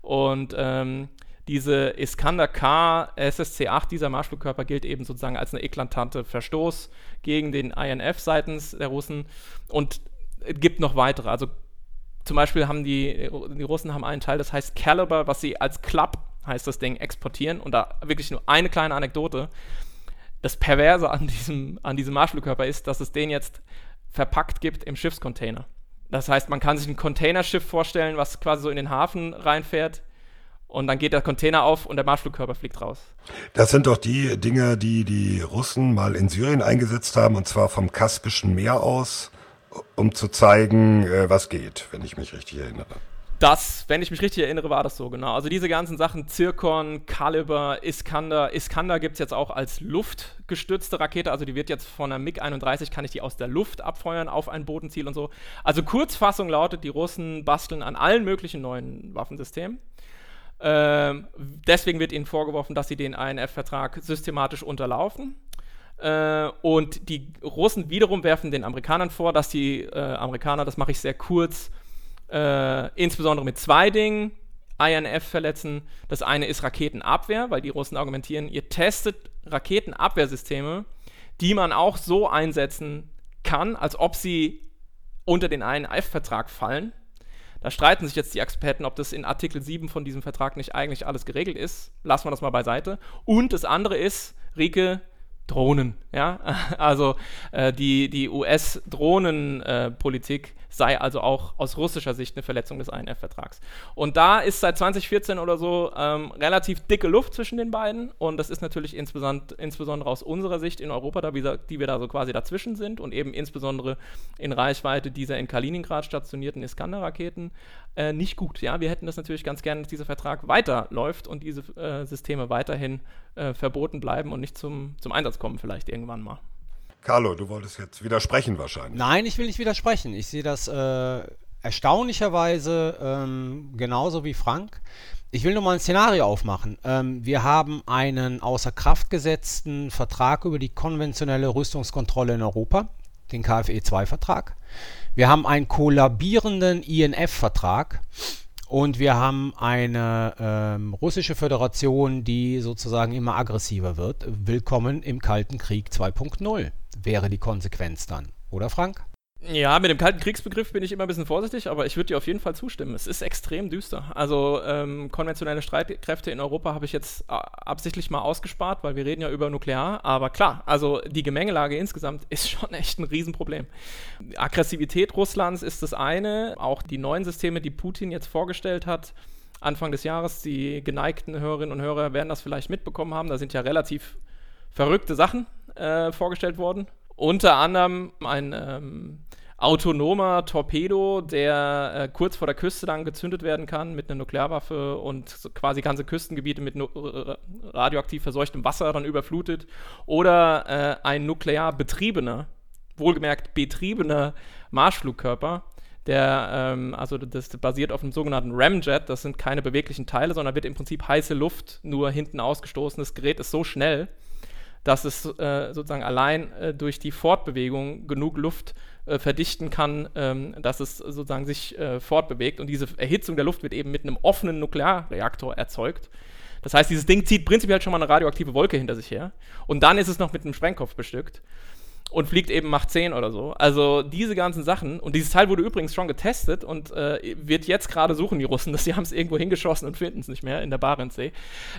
Und ähm, diese Iskander K SSC-8, dieser Marschflugkörper, gilt eben sozusagen als eine eklatante Verstoß gegen den INF seitens der Russen. Und es gibt noch weitere. Also zum Beispiel haben die, die Russen haben einen Teil, das heißt Caliber, was sie als Club, heißt das Ding, exportieren. Und da wirklich nur eine kleine Anekdote. Das Perverse an diesem, an diesem Marschflugkörper ist, dass es den jetzt verpackt gibt im Schiffscontainer. Das heißt, man kann sich ein Containerschiff vorstellen, was quasi so in den Hafen reinfährt und dann geht der Container auf und der Marschflugkörper fliegt raus. Das sind doch die Dinge, die die Russen mal in Syrien eingesetzt haben, und zwar vom Kaspischen Meer aus, um zu zeigen, äh, was geht, wenn ich mich richtig erinnere. Das, wenn ich mich richtig erinnere, war das so, genau. Also diese ganzen Sachen, Zirkon, Caliber, Iskander. Iskander gibt es jetzt auch als luftgestützte Rakete, also die wird jetzt von einer MiG-31, kann ich die aus der Luft abfeuern auf ein Bodenziel und so. Also Kurzfassung lautet, die Russen basteln an allen möglichen neuen Waffensystemen. Ähm, deswegen wird ihnen vorgeworfen, dass sie den INF-Vertrag systematisch unterlaufen. Äh, und die Russen wiederum werfen den Amerikanern vor, dass die äh, Amerikaner, das mache ich sehr kurz, äh, insbesondere mit zwei Dingen INF verletzen. Das eine ist Raketenabwehr, weil die Russen argumentieren, ihr testet Raketenabwehrsysteme, die man auch so einsetzen kann, als ob sie unter den INF-Vertrag fallen. Da streiten sich jetzt die Experten, ob das in Artikel 7 von diesem Vertrag nicht eigentlich alles geregelt ist. Lassen wir das mal beiseite. Und das andere ist, Rike, Drohnen. Ja? Also äh, die, die US-Drohnenpolitik äh, sei also auch aus russischer Sicht eine Verletzung des INF-Vertrags. Und da ist seit 2014 oder so ähm, relativ dicke Luft zwischen den beiden. Und das ist natürlich insbesondere, aus unserer Sicht in Europa, da wir, die wir da so quasi dazwischen sind und eben insbesondere in Reichweite dieser in Kaliningrad stationierten Iskander-Raketen äh, nicht gut. Ja? Wir hätten das natürlich ganz gerne, dass dieser Vertrag weiterläuft und diese äh, Systeme weiterhin äh, verboten bleiben und nicht zum, zum Einsatz kommen, vielleicht irgendwann mal. Carlo, du wolltest jetzt widersprechen wahrscheinlich. Nein, ich will nicht widersprechen. Ich sehe das äh, erstaunlicherweise ähm, genauso wie Frank. Ich will nur mal ein Szenario aufmachen. Ähm, wir haben einen außer Kraft gesetzten Vertrag über die konventionelle Rüstungskontrolle in Europa, den KFE-2-Vertrag. Wir haben einen kollabierenden INF-Vertrag und wir haben eine ähm, russische Föderation, die sozusagen immer aggressiver wird. Willkommen im Kalten Krieg 2.0 wäre die Konsequenz dann. Oder Frank? Ja, mit dem kalten Kriegsbegriff bin ich immer ein bisschen vorsichtig, aber ich würde dir auf jeden Fall zustimmen. Es ist extrem düster. Also ähm, konventionelle Streitkräfte in Europa habe ich jetzt äh, absichtlich mal ausgespart, weil wir reden ja über Nuklear. Aber klar, also die Gemengelage insgesamt ist schon echt ein Riesenproblem. Aggressivität Russlands ist das eine. Auch die neuen Systeme, die Putin jetzt vorgestellt hat, Anfang des Jahres, die geneigten Hörerinnen und Hörer werden das vielleicht mitbekommen haben. Da sind ja relativ verrückte Sachen äh, vorgestellt worden. Unter anderem ein ähm, autonomer Torpedo, der äh, kurz vor der Küste dann gezündet werden kann mit einer Nuklearwaffe und quasi ganze Küstengebiete mit radioaktiv verseuchtem Wasser dann überflutet. Oder äh, ein nuklear betriebener, wohlgemerkt betriebener Marschflugkörper, der, ähm, also das basiert auf einem sogenannten Ramjet, das sind keine beweglichen Teile, sondern wird im Prinzip heiße Luft nur hinten ausgestoßen. Das Gerät ist so schnell, dass es äh, sozusagen allein äh, durch die Fortbewegung genug Luft äh, verdichten kann, ähm, dass es sozusagen sich äh, fortbewegt. Und diese Erhitzung der Luft wird eben mit einem offenen Nuklearreaktor erzeugt. Das heißt, dieses Ding zieht prinzipiell schon mal eine radioaktive Wolke hinter sich her. Und dann ist es noch mit einem Sprengkopf bestückt und fliegt eben Macht 10 oder so. Also diese ganzen Sachen. Und dieses Teil wurde übrigens schon getestet und äh, wird jetzt gerade suchen, die Russen, dass sie haben es irgendwo hingeschossen und finden es nicht mehr in der Barentssee.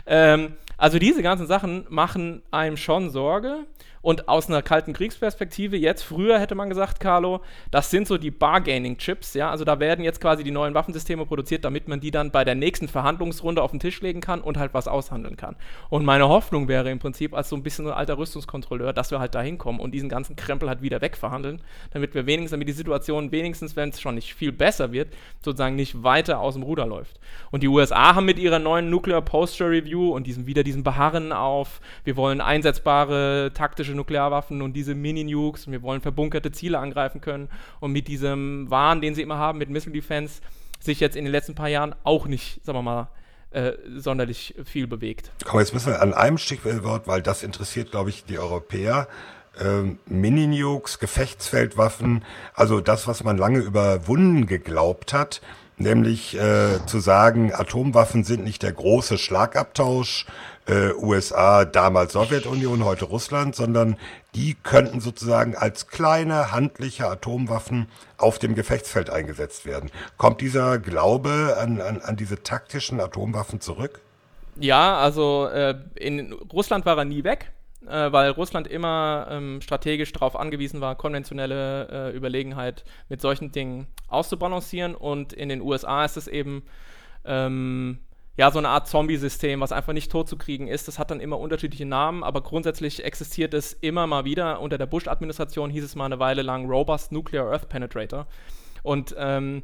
Ähm, also diese ganzen Sachen machen einem schon Sorge. Und aus einer kalten Kriegsperspektive, jetzt früher hätte man gesagt, Carlo, das sind so die Bargaining-Chips, ja, also da werden jetzt quasi die neuen Waffensysteme produziert, damit man die dann bei der nächsten Verhandlungsrunde auf den Tisch legen kann und halt was aushandeln kann. Und meine Hoffnung wäre im Prinzip als so ein bisschen ein alter Rüstungskontrolleur, dass wir halt da hinkommen und diesen ganzen Krempel halt wieder wegverhandeln, damit wir wenigstens, damit die Situation wenigstens, wenn es schon nicht viel besser wird, sozusagen nicht weiter aus dem Ruder läuft. Und die USA haben mit ihrer neuen Nuclear Posture Review und diesem wieder diesem Beharren auf, wir wollen einsetzbare taktische taktische Nuklearwaffen und diese Mini-Nukes und wir wollen verbunkerte Ziele angreifen können und mit diesem Wahn, den sie immer haben, mit Missile Defense, sich jetzt in den letzten paar Jahren auch nicht, sagen wir mal, äh, sonderlich viel bewegt. Komm, jetzt müssen wir an einem Stichwort, weil das interessiert, glaube ich, die Europäer. Ähm, Mini-Nukes, Gefechtsfeldwaffen, also das, was man lange überwunden geglaubt hat, nämlich äh, zu sagen, Atomwaffen sind nicht der große Schlagabtausch, äh, USA, damals Sowjetunion, heute Russland, sondern die könnten sozusagen als kleine handliche Atomwaffen auf dem Gefechtsfeld eingesetzt werden. Kommt dieser Glaube an, an, an diese taktischen Atomwaffen zurück? Ja, also äh, in Russland war er nie weg. äh, weil Russland immer ähm, strategisch darauf angewiesen war, konventionelle äh, Überlegenheit mit solchen Dingen auszubalancieren. Und in den USA ist es eben ähm, ja, so eine Art Zombie-System, was einfach nicht tot zu kriegen ist. Das hat dann immer unterschiedliche Namen, aber grundsätzlich existiert es immer mal wieder. Unter der Bush-Administration hieß es mal eine Weile lang Robust Nuclear Earth Penetrator. Und ähm,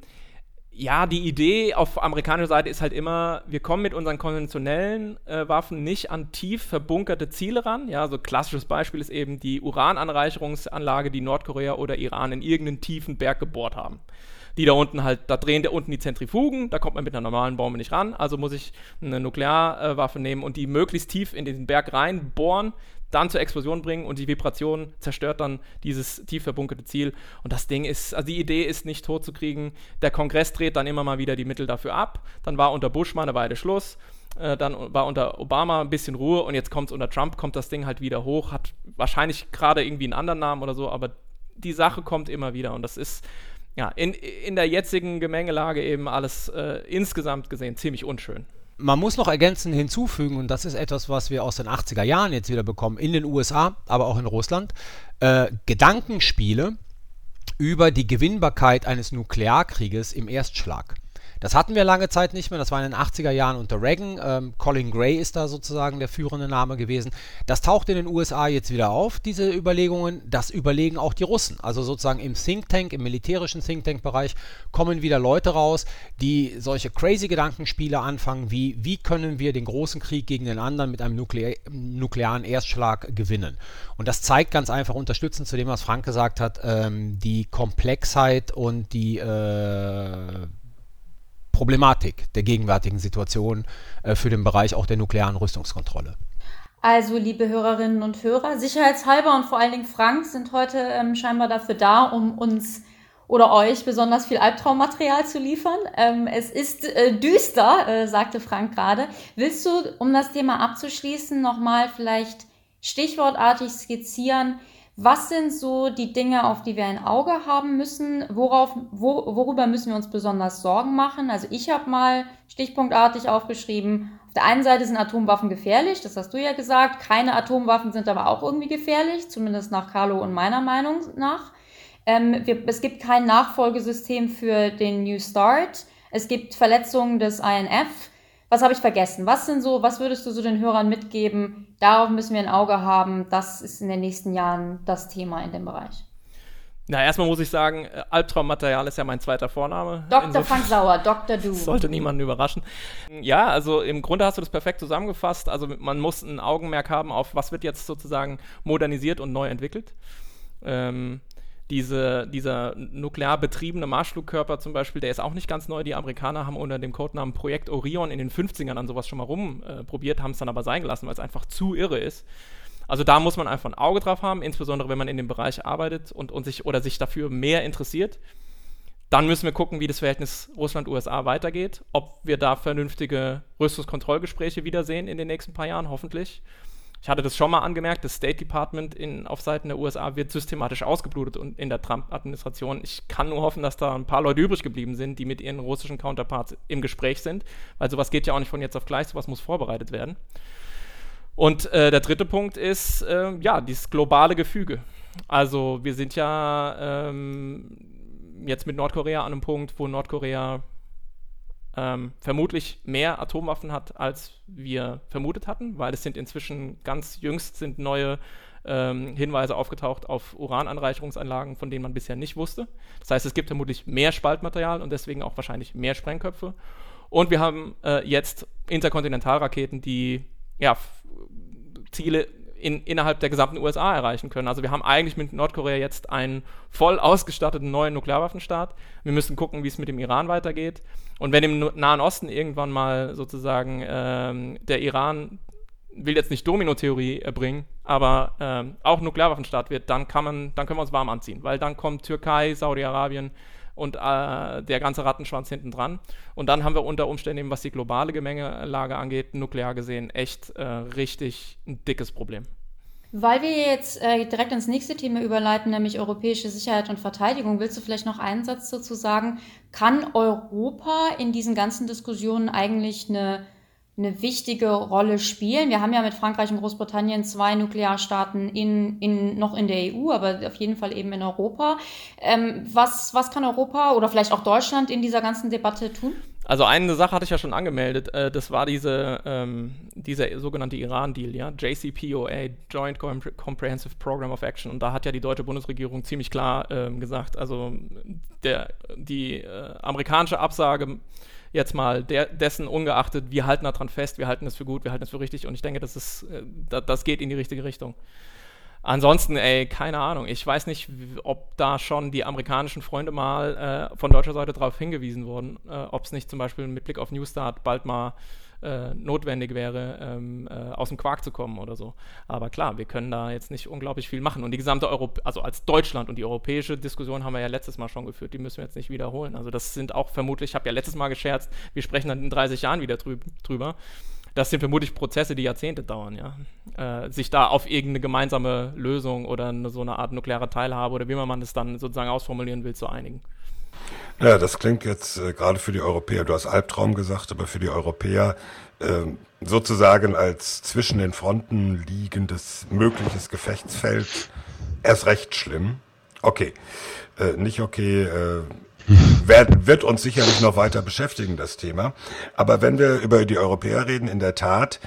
ja, die Idee auf amerikanischer Seite ist halt immer, wir kommen mit unseren konventionellen äh, Waffen nicht an tief verbunkerte Ziele ran. Ja, so klassisches Beispiel ist eben die Urananreicherungsanlage, die Nordkorea oder Iran in irgendeinen tiefen Berg gebohrt haben. Die da unten halt, da drehen da unten die Zentrifugen, da kommt man mit einer normalen Bombe nicht ran, also muss ich eine Nuklearwaffe nehmen und die möglichst tief in diesen Berg reinbohren, dann zur Explosion bringen und die Vibration zerstört dann dieses tief verbunkerte Ziel. Und das Ding ist, also die Idee ist nicht tot zu kriegen. Der Kongress dreht dann immer mal wieder die Mittel dafür ab. Dann war unter Bush mal eine Weile Schluss. Äh, dann war unter Obama ein bisschen Ruhe und jetzt kommt es unter Trump, kommt das Ding halt wieder hoch. Hat wahrscheinlich gerade irgendwie einen anderen Namen oder so, aber die Sache kommt immer wieder und das ist ja in, in der jetzigen Gemengelage eben alles äh, insgesamt gesehen ziemlich unschön man muss noch ergänzend hinzufügen, und das ist etwas, was wir aus den 80er Jahren jetzt wieder bekommen, in den USA, aber auch in Russland, äh, Gedankenspiele über die Gewinnbarkeit eines Nuklearkrieges im Erstschlag. Das hatten wir lange Zeit nicht mehr. Das war in den 80er Jahren unter Reagan. Ähm, Colin Gray ist da sozusagen der führende Name gewesen. Das taucht in den USA jetzt wieder auf, diese Überlegungen. Das überlegen auch die Russen. Also sozusagen im Think Tank, im militärischen Think Tank-Bereich kommen wieder Leute raus, die solche crazy Gedankenspiele anfangen, wie wie können wir den großen Krieg gegen den anderen mit einem Nuklear nuklearen Erstschlag gewinnen. Und das zeigt ganz einfach unterstützend zu dem, was Frank gesagt hat, ähm, die Komplexheit und die äh, Problematik der gegenwärtigen Situation äh, für den Bereich auch der nuklearen Rüstungskontrolle. Also, liebe Hörerinnen und Hörer, sicherheitshalber und vor allen Dingen Frank sind heute ähm, scheinbar dafür da, um uns oder euch besonders viel Albtraummaterial zu liefern. Ähm, es ist äh, düster, äh, sagte Frank gerade. Willst du, um das Thema abzuschließen, nochmal vielleicht stichwortartig skizzieren, was sind so die Dinge, auf die wir ein Auge haben müssen? Worauf, wo, worüber müssen wir uns besonders Sorgen machen? Also ich habe mal stichpunktartig aufgeschrieben, auf der einen Seite sind Atomwaffen gefährlich, das hast du ja gesagt. Keine Atomwaffen sind aber auch irgendwie gefährlich, zumindest nach Carlo und meiner Meinung nach. Ähm, wir, es gibt kein Nachfolgesystem für den New Start. Es gibt Verletzungen des INF. Was habe ich vergessen? Was sind so, was würdest du so den Hörern mitgeben? Darauf müssen wir ein Auge haben. Das ist in den nächsten Jahren das Thema in dem Bereich. Na, erstmal muss ich sagen, äh, Albtraummaterial ist ja mein zweiter Vorname. Dr. Frank Sauer, Dr. Du. Sollte niemanden überraschen. Ja, also im Grunde hast du das perfekt zusammengefasst. Also man muss ein Augenmerk haben auf, was wird jetzt sozusagen modernisiert und neu entwickelt. Ähm, diese, dieser nuklear betriebene Marschflugkörper zum Beispiel, der ist auch nicht ganz neu. Die Amerikaner haben unter dem Codenamen Projekt Orion in den 50ern an sowas schon mal rumprobiert, äh, haben es dann aber sein gelassen, weil es einfach zu irre ist. Also da muss man einfach ein Auge drauf haben, insbesondere wenn man in dem Bereich arbeitet und, und sich oder sich dafür mehr interessiert. Dann müssen wir gucken, wie das Verhältnis Russland-USA weitergeht, ob wir da vernünftige Rüstungskontrollgespräche wiedersehen in den nächsten paar Jahren, hoffentlich. Ich hatte das schon mal angemerkt, das State Department in, auf Seiten der USA wird systematisch ausgeblutet und in der Trump-Administration. Ich kann nur hoffen, dass da ein paar Leute übrig geblieben sind, die mit ihren russischen Counterparts im Gespräch sind, weil sowas geht ja auch nicht von jetzt auf gleich, sowas muss vorbereitet werden. Und äh, der dritte Punkt ist, äh, ja, dieses globale Gefüge. Also wir sind ja ähm, jetzt mit Nordkorea an einem Punkt, wo Nordkorea ähm, vermutlich mehr Atomwaffen hat, als wir vermutet hatten, weil es sind inzwischen ganz jüngst sind neue ähm, Hinweise aufgetaucht auf Urananreicherungsanlagen, von denen man bisher nicht wusste. Das heißt, es gibt vermutlich mehr Spaltmaterial und deswegen auch wahrscheinlich mehr Sprengköpfe. Und wir haben äh, jetzt Interkontinentalraketen, die ja, Ziele in, innerhalb der gesamten USA erreichen können. Also wir haben eigentlich mit Nordkorea jetzt einen voll ausgestatteten neuen Nuklearwaffenstaat. Wir müssen gucken, wie es mit dem Iran weitergeht. Und wenn im Nahen Osten irgendwann mal sozusagen ähm, der Iran will jetzt nicht Domino-Theorie erbringen, aber ähm, auch Nuklearwaffenstaat wird, dann kann man, dann können wir uns warm anziehen, weil dann kommt Türkei, Saudi-Arabien und äh, der ganze Rattenschwanz hinten dran. Und dann haben wir unter Umständen, was die globale Gemengelage angeht, nuklear gesehen, echt äh, richtig ein dickes Problem. Weil wir jetzt äh, direkt ins nächste Thema überleiten, nämlich europäische Sicherheit und Verteidigung, willst du vielleicht noch einen Satz dazu sagen? Kann Europa in diesen ganzen Diskussionen eigentlich eine eine wichtige Rolle spielen. Wir haben ja mit Frankreich und Großbritannien zwei Nuklearstaaten in, in, noch in der EU, aber auf jeden Fall eben in Europa. Ähm, was, was kann Europa oder vielleicht auch Deutschland in dieser ganzen Debatte tun? Also eine Sache hatte ich ja schon angemeldet, äh, das war diese, ähm, dieser sogenannte Iran-Deal, ja, JCPOA, Joint Comprehensive Program of Action. Und da hat ja die deutsche Bundesregierung ziemlich klar ähm, gesagt, also der, die äh, amerikanische Absage jetzt mal der, dessen ungeachtet, wir halten daran fest, wir halten das für gut, wir halten das für richtig und ich denke, das, ist, äh, das geht in die richtige Richtung. Ansonsten, ey, keine Ahnung. Ich weiß nicht, ob da schon die amerikanischen Freunde mal äh, von deutscher Seite darauf hingewiesen wurden, äh, ob es nicht zum Beispiel mit Blick auf Newstart bald mal äh, notwendig wäre, ähm, äh, aus dem Quark zu kommen oder so. Aber klar, wir können da jetzt nicht unglaublich viel machen. Und die gesamte Europa, also als Deutschland und die europäische Diskussion haben wir ja letztes Mal schon geführt, die müssen wir jetzt nicht wiederholen. Also das sind auch vermutlich, ich habe ja letztes Mal gescherzt, wir sprechen dann in 30 Jahren wieder drü drüber das sind vermutlich Prozesse, die Jahrzehnte dauern, ja. Äh, sich da auf irgendeine gemeinsame Lösung oder eine, so eine Art nukleare Teilhabe oder wie man das dann sozusagen ausformulieren will, zu einigen. Ja, das klingt jetzt äh, gerade für die Europäer, du hast Albtraum gesagt, aber für die Europäer äh, sozusagen als zwischen den Fronten liegendes mögliches Gefechtsfeld erst recht schlimm. Okay, äh, nicht okay, äh, wird, wird uns sicherlich noch weiter beschäftigen, das Thema. Aber wenn wir über die Europäer reden, in der Tat,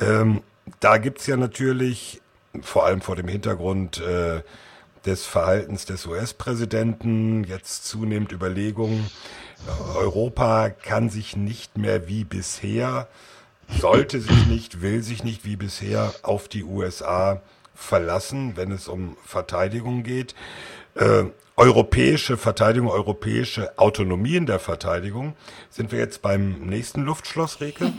ähm, da gibt's ja natürlich, vor allem vor dem Hintergrund äh, des Verhaltens des US-Präsidenten, jetzt zunehmend Überlegungen, Europa kann sich nicht mehr wie bisher, sollte sich nicht, will sich nicht wie bisher auf die USA verlassen, wenn es um Verteidigung geht. Europäische Verteidigung, europäische Autonomie in der Verteidigung. Sind wir jetzt beim nächsten Luftschloss, Reke?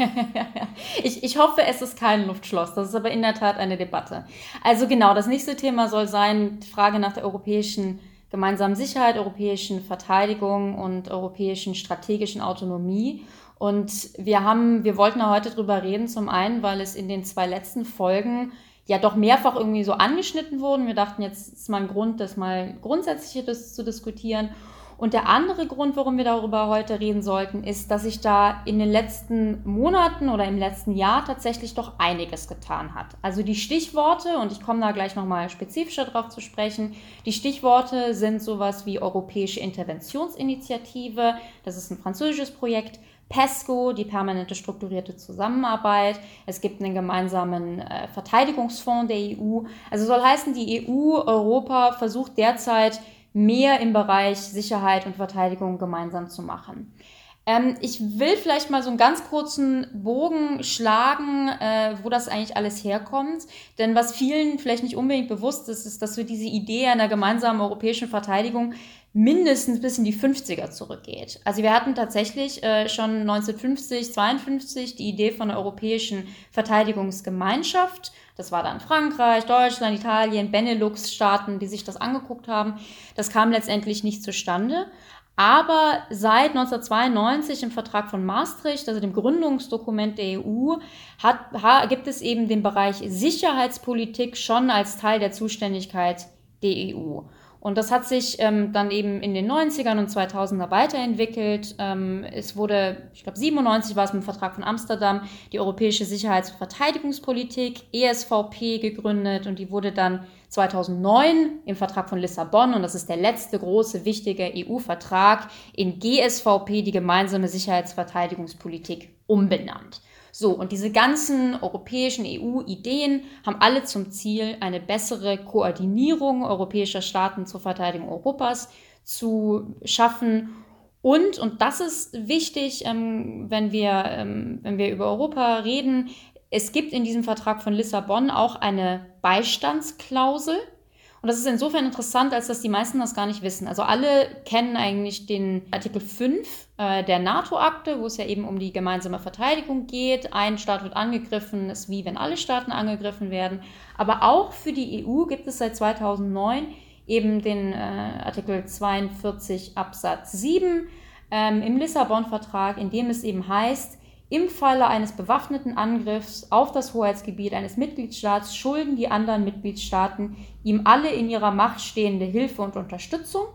ich, ich hoffe, es ist kein Luftschloss. Das ist aber in der Tat eine Debatte. Also genau, das nächste Thema soll sein, die Frage nach der europäischen gemeinsamen Sicherheit, europäischen Verteidigung und europäischen strategischen Autonomie. Und wir haben, wir wollten heute drüber reden, zum einen, weil es in den zwei letzten Folgen ja doch mehrfach irgendwie so angeschnitten wurden. Wir dachten, jetzt ist mal ein Grund, das mal grundsätzlich zu diskutieren. Und der andere Grund, warum wir darüber heute reden sollten, ist, dass sich da in den letzten Monaten oder im letzten Jahr tatsächlich doch einiges getan hat. Also die Stichworte, und ich komme da gleich nochmal spezifischer drauf zu sprechen, die Stichworte sind sowas wie Europäische Interventionsinitiative, das ist ein französisches Projekt, PESCO, die permanente strukturierte Zusammenarbeit. Es gibt einen gemeinsamen äh, Verteidigungsfonds der EU. Also soll heißen, die EU, Europa versucht derzeit mehr im Bereich Sicherheit und Verteidigung gemeinsam zu machen. Ähm, ich will vielleicht mal so einen ganz kurzen Bogen schlagen, äh, wo das eigentlich alles herkommt. Denn was vielen vielleicht nicht unbedingt bewusst ist, ist, dass wir diese Idee einer gemeinsamen europäischen Verteidigung mindestens bis in die 50er zurückgeht. Also wir hatten tatsächlich äh, schon 1950, 52 die Idee von einer europäischen Verteidigungsgemeinschaft. Das war dann Frankreich, Deutschland, Italien, Benelux-Staaten, die sich das angeguckt haben. Das kam letztendlich nicht zustande. Aber seit 1992 im Vertrag von Maastricht, also dem Gründungsdokument der EU, hat, gibt es eben den Bereich Sicherheitspolitik schon als Teil der Zuständigkeit der EU. Und das hat sich ähm, dann eben in den 90ern und 2000er weiterentwickelt. Ähm, es wurde, ich glaube 97 war es mit dem Vertrag von Amsterdam, die Europäische Sicherheits- und Verteidigungspolitik, ESVP, gegründet und die wurde dann 2009 im Vertrag von Lissabon, und das ist der letzte große wichtige EU-Vertrag, in GSVP, die gemeinsame Sicherheitsverteidigungspolitik, umbenannt. So, und diese ganzen europäischen EU-Ideen haben alle zum Ziel, eine bessere Koordinierung europäischer Staaten zur Verteidigung Europas zu schaffen. Und, und das ist wichtig, ähm, wenn, wir, ähm, wenn wir über Europa reden, es gibt in diesem Vertrag von Lissabon auch eine Beistandsklausel. Und das ist insofern interessant, als dass die meisten das gar nicht wissen. Also alle kennen eigentlich den Artikel 5 äh, der NATO-Akte, wo es ja eben um die gemeinsame Verteidigung geht. Ein Staat wird angegriffen, ist wie wenn alle Staaten angegriffen werden. Aber auch für die EU gibt es seit 2009 eben den äh, Artikel 42 Absatz 7 ähm, im Lissabon-Vertrag, in dem es eben heißt, im Falle eines bewaffneten Angriffs auf das Hoheitsgebiet eines Mitgliedstaats schulden die anderen Mitgliedstaaten ihm alle in ihrer Macht stehende Hilfe und Unterstützung.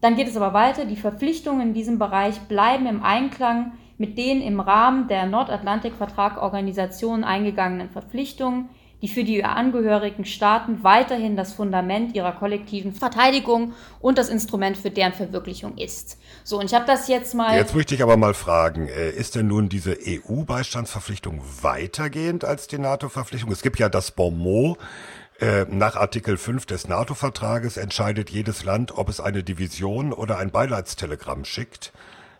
Dann geht es aber weiter, die Verpflichtungen in diesem Bereich bleiben im Einklang mit den im Rahmen der Nordatlantik-Vertrag-Organisation eingegangenen Verpflichtungen, die für die angehörigen Staaten weiterhin das Fundament ihrer kollektiven Verteidigung und das Instrument für deren Verwirklichung ist. So, und ich habe das jetzt mal. Jetzt möchte ich aber mal fragen, äh, ist denn nun diese EU-Beistandsverpflichtung weitergehend als die NATO-Verpflichtung? Es gibt ja das Bonmot, äh, nach Artikel 5 des NATO-Vertrages entscheidet jedes Land, ob es eine Division oder ein Beileidstelegramm schickt.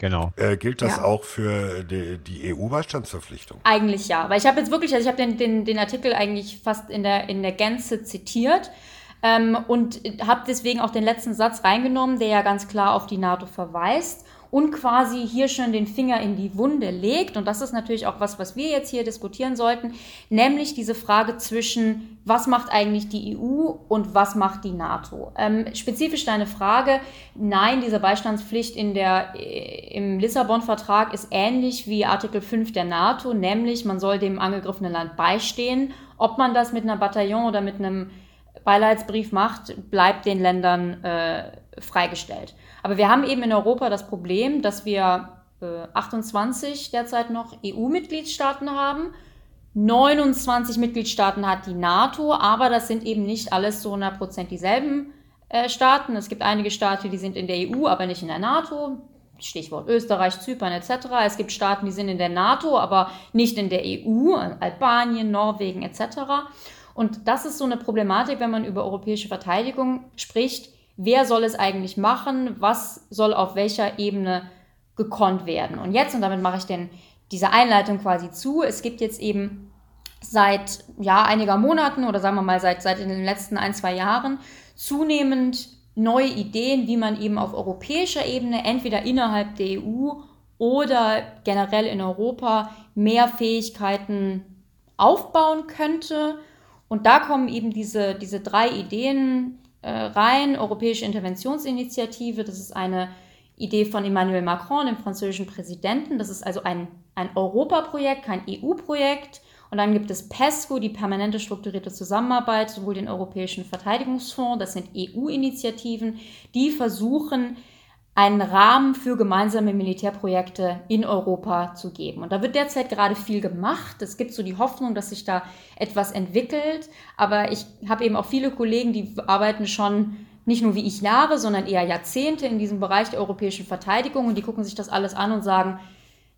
Genau. Äh, gilt das Ja. auch für die, die EU-Beistandsverpflichtung? Eigentlich ja, weil ich habe jetzt wirklich, also ich habe den, den, den Artikel eigentlich fast in der, in der Gänze zitiert ähm, und habe deswegen auch den letzten Satz reingenommen, der ja ganz klar auf die NATO verweist und quasi hier schon den Finger in die Wunde legt. Und das ist natürlich auch was, was wir jetzt hier diskutieren sollten, nämlich diese Frage zwischen, was macht eigentlich die EU und was macht die NATO? Ähm, spezifisch deine Frage, nein, diese Beistandspflicht in der, äh, im Lissabon-Vertrag ist ähnlich wie Artikel 5 der NATO, nämlich man soll dem angegriffenen Land beistehen. Ob man das mit einer Bataillon oder mit einem Beileidsbrief macht, bleibt den Ländern äh, freigestellt. Aber wir haben eben in Europa das Problem, dass wir äh, 28 derzeit noch EU-Mitgliedstaaten haben. 29 Mitgliedstaaten hat die NATO, aber das sind eben nicht alles zu 100% dieselben äh, Staaten. Es gibt einige Staaten, die sind in der EU, aber nicht in der NATO. Stichwort Österreich, Zypern etc. Es gibt Staaten, die sind in der NATO, aber nicht in der EU, Albanien, Norwegen etc. Und das ist so eine Problematik, wenn man über europäische Verteidigung spricht. Wer soll es eigentlich machen? Was soll auf welcher Ebene gekonnt werden? Und jetzt, und damit mache ich den, diese Einleitung quasi zu, es gibt jetzt eben seit ja, einiger Monaten oder sagen wir mal seit, seit in den letzten ein, zwei Jahren zunehmend neue Ideen, wie man eben auf europäischer Ebene, entweder innerhalb der EU oder generell in Europa, mehr Fähigkeiten aufbauen könnte. Und da kommen eben diese, diese drei Ideen äh, rein. Europäische Interventionsinitiative, das ist eine Idee von Emmanuel Macron, dem französischen Präsidenten. Das ist also ein, ein Europaprojekt, kein EU-Projekt. Und dann gibt es PESCO, die permanente strukturierte Zusammenarbeit, sowohl den Europäischen Verteidigungsfonds, das sind EU-Initiativen, die versuchen, einen Rahmen für gemeinsame Militärprojekte in Europa zu geben. Und da wird derzeit gerade viel gemacht. Es gibt so die Hoffnung, dass sich da etwas entwickelt. Aber ich habe eben auch viele Kollegen, die arbeiten schon nicht nur wie ich Jahre, sondern eher Jahrzehnte in diesem Bereich der europäischen Verteidigung und die gucken sich das alles an und sagen,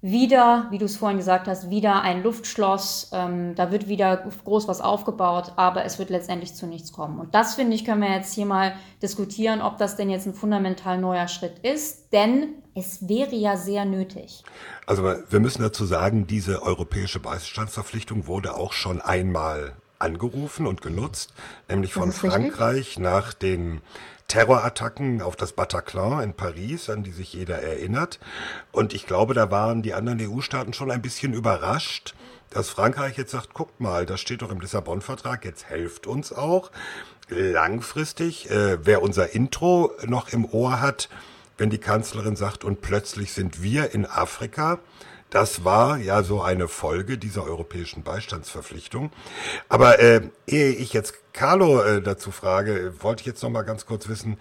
wieder, wie du es vorhin gesagt hast, wieder ein Luftschloss, ähm, da wird wieder groß was aufgebaut, aber es wird letztendlich zu nichts kommen. Und das, finde ich, können wir jetzt hier mal diskutieren, ob das denn jetzt ein fundamental neuer Schritt ist, denn es wäre ja sehr nötig. Also wir müssen dazu sagen, diese europäische Beistandsverpflichtung wurde auch schon einmal angerufen und genutzt, nämlich von ist richtig. Frankreich nach den Terrorattacken auf das Bataclan in Paris, an die sich jeder erinnert. Und ich glaube, da waren die anderen EU-Staaten schon ein bisschen überrascht, dass Frankreich jetzt sagt, guckt mal, das steht doch im Lissabon-Vertrag, jetzt helft uns auch. Langfristig, äh, wer unser Intro noch im Ohr hat, wenn die Kanzlerin sagt, und plötzlich sind wir in Afrika, das war ja so eine Folge dieser europäischen Beistandsverpflichtung. Aber äh, ehe ich jetzt Carlo äh, dazu frage, wollte ich jetzt noch mal ganz kurz wissen,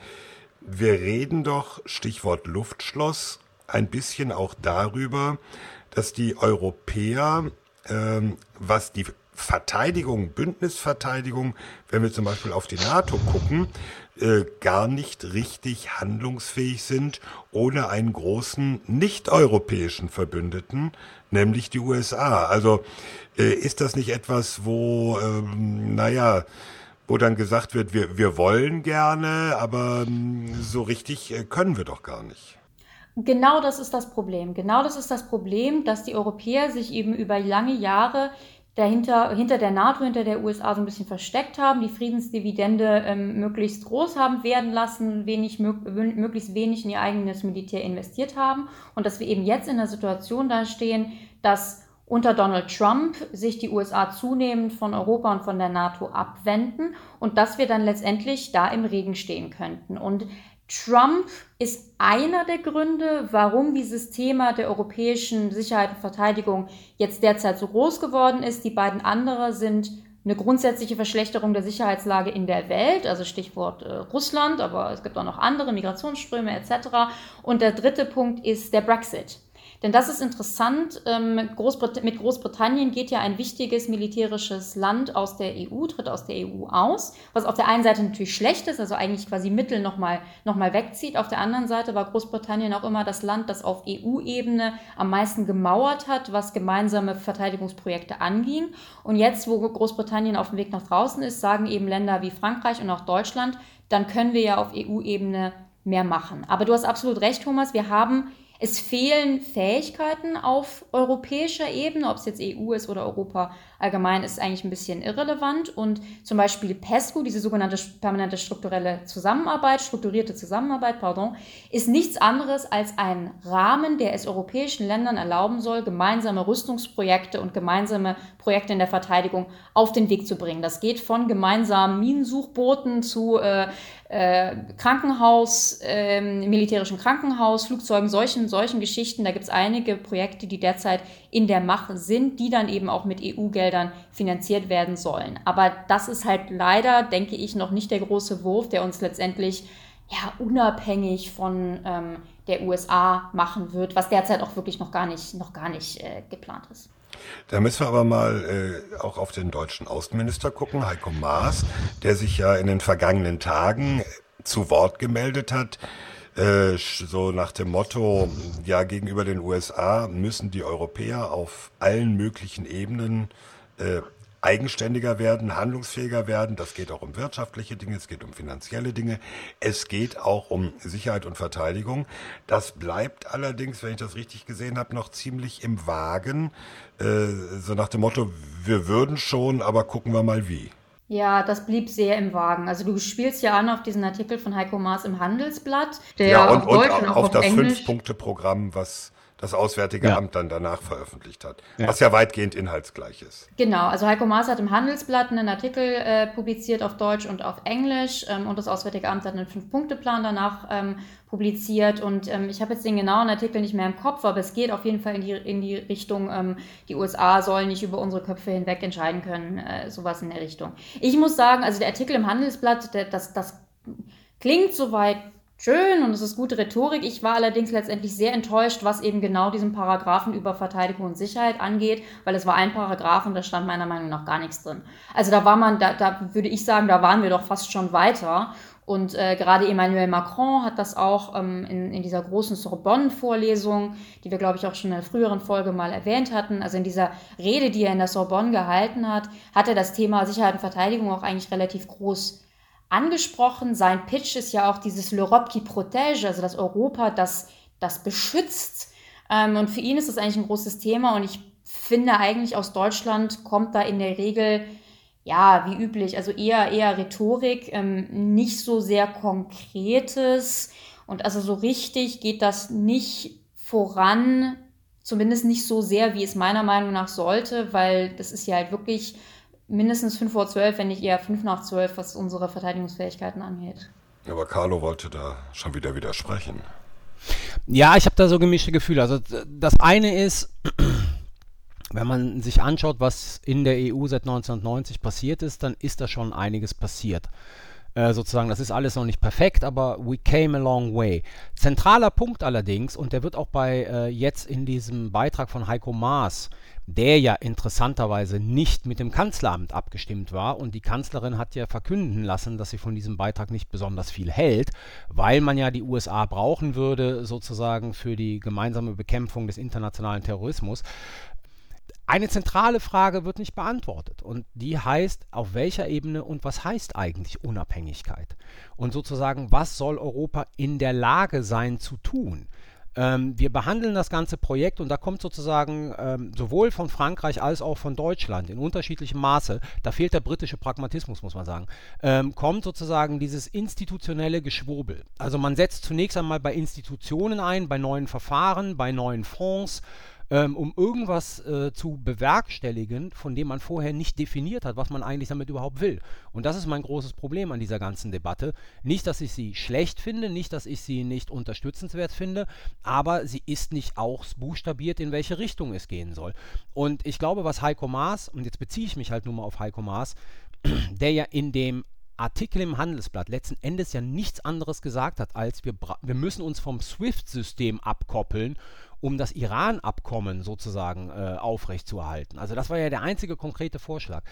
wir reden doch, Stichwort Luftschloss, ein bisschen auch darüber, dass die Europäer, ähm, was die Verteidigung, Bündnisverteidigung, wenn wir zum Beispiel auf die NATO gucken, äh, gar nicht richtig handlungsfähig sind ohne einen großen nicht-europäischen Verbündeten, nämlich die USA. Also äh, ist das nicht etwas, wo, ähm, naja, wo dann gesagt wird, wir, wir wollen gerne, aber ähm, so richtig äh, können wir doch gar nicht. Genau das ist das Problem. Genau das ist das Problem, dass die Europäer sich eben über lange Jahre dahinter, hinter der NATO, hinter der USA so ein bisschen versteckt haben, die Friedensdividende ähm, möglichst groß haben werden lassen, wenig, mög möglichst wenig in ihr eigenes Militär investiert haben und dass wir eben jetzt in der Situation da stehen, dass unter Donald Trump sich die USA zunehmend von Europa und von der NATO abwenden und dass wir dann letztendlich da im Regen stehen könnten. Und Trump ist einer der Gründe, warum dieses Thema der europäischen Sicherheit und Verteidigung jetzt derzeit so groß geworden ist. Die beiden andere sind eine grundsätzliche Verschlechterung der Sicherheitslage in der Welt, also Stichwort äh, Russland, aber es gibt auch noch andere Migrationsströme etc. Und der dritte Punkt ist der Brexit. Denn das ist interessant. Ähm, Großbrit mit Großbritannien geht ja ein wichtiges militärisches Land aus der EU, tritt aus der EU aus, was auf der einen Seite natürlich schlecht ist, also eigentlich quasi Mittel nochmal noch mal wegzieht. Auf der anderen Seite war Großbritannien auch immer das Land, das auf EU-Ebene am meisten gemauert hat, was gemeinsame Verteidigungsprojekte anging. Und jetzt, wo Großbritannien auf dem Weg nach draußen ist, sagen eben Länder wie Frankreich und auch Deutschland, dann können wir ja auf EU-Ebene mehr machen. Aber du hast absolut recht, Thomas. Wir haben es fehlen Fähigkeiten auf europäischer Ebene, ob es jetzt EU ist oder Europa allgemein, ist eigentlich ein bisschen irrelevant. Und zum Beispiel PESCO, diese sogenannte permanente strukturelle Zusammenarbeit, strukturierte Zusammenarbeit, pardon, ist nichts anderes als ein Rahmen, der es europäischen Ländern erlauben soll, gemeinsame Rüstungsprojekte und gemeinsame Projekte in der Verteidigung auf den Weg zu bringen. Das geht von gemeinsamen Minensuchbooten zu äh, äh, Krankenhaus, äh, militärischen Krankenhaus, Flugzeugen, solchen, solchen Geschichten. Da gibt es einige Projekte, die derzeit in der Mache sind, die dann eben auch mit EU-Geldern finanziert werden sollen. Aber das ist halt leider, denke ich, noch nicht der große Wurf, der uns letztendlich ja, unabhängig von ähm, der USA machen wird, was derzeit auch wirklich noch gar nicht, noch gar nicht äh, geplant ist. Da müssen wir aber mal äh, auch auf den deutschen Außenminister gucken, Heiko Maas, der sich ja in den vergangenen Tagen zu Wort gemeldet hat, äh, so nach dem Motto, ja, gegenüber den USA müssen die Europäer auf allen möglichen Ebenen äh, eigenständiger werden, handlungsfähiger werden. Das geht auch um wirtschaftliche Dinge, es geht um finanzielle Dinge, es geht auch um Sicherheit und Verteidigung. Das bleibt allerdings, wenn ich das richtig gesehen habe, noch ziemlich im Wagen. Äh, so nach dem Motto, wir würden schon, aber gucken wir mal wie. Ja, das blieb sehr im Wagen. Also du spielst ja an auf diesen Artikel von Heiko Maas im Handelsblatt, der ja, und, auf Deutsch und, und auch auf, auf das Fünf-Punkte-Programm, was das Auswärtige ja. Amt dann danach veröffentlicht hat, ja. was ja weitgehend inhaltsgleich ist. Genau, also Heiko Maas hat im Handelsblatt einen Artikel äh, publiziert auf Deutsch und auf Englisch ähm, und das Auswärtige Amt hat einen Fünf-Punkte-Plan danach ähm, publiziert und ähm, ich habe jetzt den genauen Artikel nicht mehr im Kopf, aber es geht auf jeden Fall in die, in die Richtung, ähm, die USA sollen nicht über unsere Köpfe hinweg entscheiden können, äh, sowas in der Richtung. Ich muss sagen, also der Artikel im Handelsblatt, der, das, das klingt soweit schön und es ist gute Rhetorik. Ich war allerdings letztendlich sehr enttäuscht, was eben genau diesen Paragraphen über Verteidigung und Sicherheit angeht, weil es war ein Paragraph und da stand meiner Meinung nach gar nichts drin. Also da war man, da, da würde ich sagen, da waren wir doch fast schon weiter. Und äh, gerade Emmanuel Macron hat das auch ähm, in, in dieser großen Sorbonne-Vorlesung, die wir, glaube ich, auch schon in einer früheren Folge mal erwähnt hatten, also in dieser Rede, die er in der Sorbonne gehalten hat, hat er das Thema Sicherheit und Verteidigung auch eigentlich relativ groß angesprochen. Sein Pitch ist ja auch dieses L'Europe qui protège, also das Europa, das, das beschützt. Ähm, und für ihn ist das eigentlich ein großes Thema. Und ich finde eigentlich aus Deutschland kommt da in der Regel, ja, wie üblich, also eher, eher Rhetorik, ähm, nicht so sehr Konkretes. Und also so richtig geht das nicht voran, zumindest nicht so sehr, wie es meiner Meinung nach sollte, weil das ist ja halt wirklich mindestens 5 vor 12, wenn nicht eher 5 nach 12, was unsere Verteidigungsfähigkeiten angeht. Aber Carlo wollte da schon wieder widersprechen. Ja, ich habe da so gemischte Gefühle. Also das eine ist, wenn man sich anschaut, was in der EU seit 1990 passiert ist, dann ist da schon einiges passiert. Äh, sozusagen, das ist alles noch nicht perfekt, aber we came a long way. Zentraler Punkt allerdings, und der wird auch bei äh, jetzt in diesem Beitrag von Heiko Maas der ja interessanterweise nicht mit dem Kanzleramt abgestimmt war. Und die Kanzlerin hat ja verkünden lassen, dass sie von diesem Beitrag nicht besonders viel hält, weil man ja die USA brauchen würde, sozusagen für die gemeinsame Bekämpfung des internationalen Terrorismus. Eine zentrale Frage wird nicht beantwortet und die heißt, auf welcher Ebene und was heißt eigentlich Unabhängigkeit? Und sozusagen, was soll Europa in der Lage sein zu tun? Ähm, wir behandeln das ganze Projekt und da kommt sozusagen ähm, sowohl von Frankreich als auch von Deutschland in unterschiedlichem Maße, da fehlt der britische Pragmatismus, muss man sagen, ähm, kommt sozusagen dieses institutionelle Geschwurbel. Also man setzt zunächst einmal bei Institutionen ein, bei neuen Verfahren, bei neuen Fonds, ähm, um irgendwas äh, zu bewerkstelligen, von dem man vorher nicht definiert hat, was man eigentlich damit überhaupt will. Und das ist mein großes Problem an dieser ganzen Debatte. Nicht, dass ich sie schlecht finde, nicht, dass ich sie nicht unterstützenswert finde, aber sie ist nicht auch buchstabiert, in welche Richtung es gehen soll. Und ich glaube, was Heiko Maas, und jetzt beziehe ich mich halt nur mal auf Heiko Maas, der ja in dem Artikel im Handelsblatt letzten Endes ja nichts anderes gesagt hat, als wir, wir müssen uns vom SWIFT-System abkoppeln, um das Iran-Abkommen sozusagen äh, aufrechtzuerhalten. Also das war ja der einzige konkrete Vorschlag.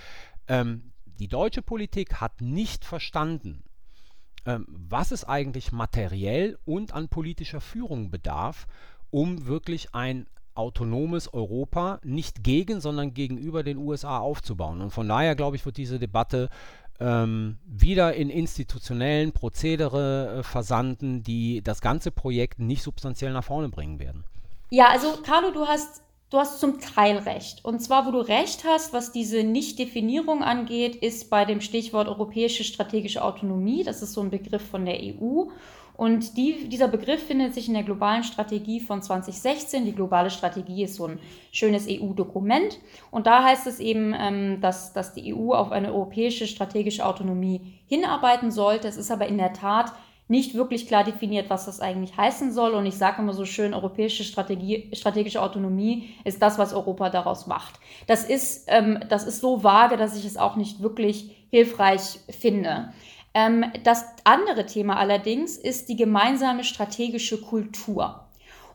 Ähm, die deutsche Politik hat nicht verstanden, ähm, was es eigentlich materiell und an politischer Führung bedarf, um wirklich ein autonomes Europa nicht gegen, sondern gegenüber den USA aufzubauen. Und von daher, glaube ich, wird diese Debatte ähm, wieder in institutionellen Prozedere äh, versanden, die das ganze Projekt nicht substanziell nach vorne bringen werden. Ja, also Carlo, du hast, du hast zum Teil recht. Und zwar, wo du recht hast, was diese Nicht-Definierung angeht, ist bei dem Stichwort europäische strategische Autonomie. Das ist so ein Begriff von der EU. Und die, dieser Begriff findet sich in der globalen Strategie von 2016. Die globale Strategie ist so ein schönes EU-Dokument. Und da heißt es eben, ähm, dass, dass die EU auf eine europäische strategische Autonomie hinarbeiten sollte. Es ist aber in der Tat nicht wirklich klar definiert, was das eigentlich heißen soll. Und ich sage immer so schön, europäische Strategie, strategische Autonomie ist das, was Europa daraus macht. Das ist, ähm, das ist so vage, dass ich es auch nicht wirklich hilfreich finde. Ähm, das andere Thema allerdings ist die gemeinsame strategische Kultur.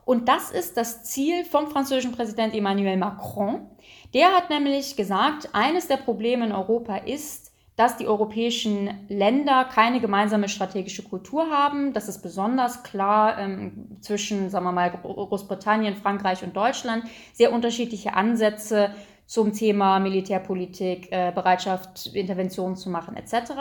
Und das ist das Ziel vom französischen Präsident Emmanuel Macron. Der hat nämlich gesagt, eines der Probleme in Europa ist, dass die europäischen Länder keine gemeinsame strategische Kultur haben. Das ist besonders klar ähm, zwischen, sagen wir mal, Großbritannien, Frankreich und Deutschland. Sehr unterschiedliche Ansätze zum Thema Militärpolitik, äh, Bereitschaft, Interventionen zu machen etc.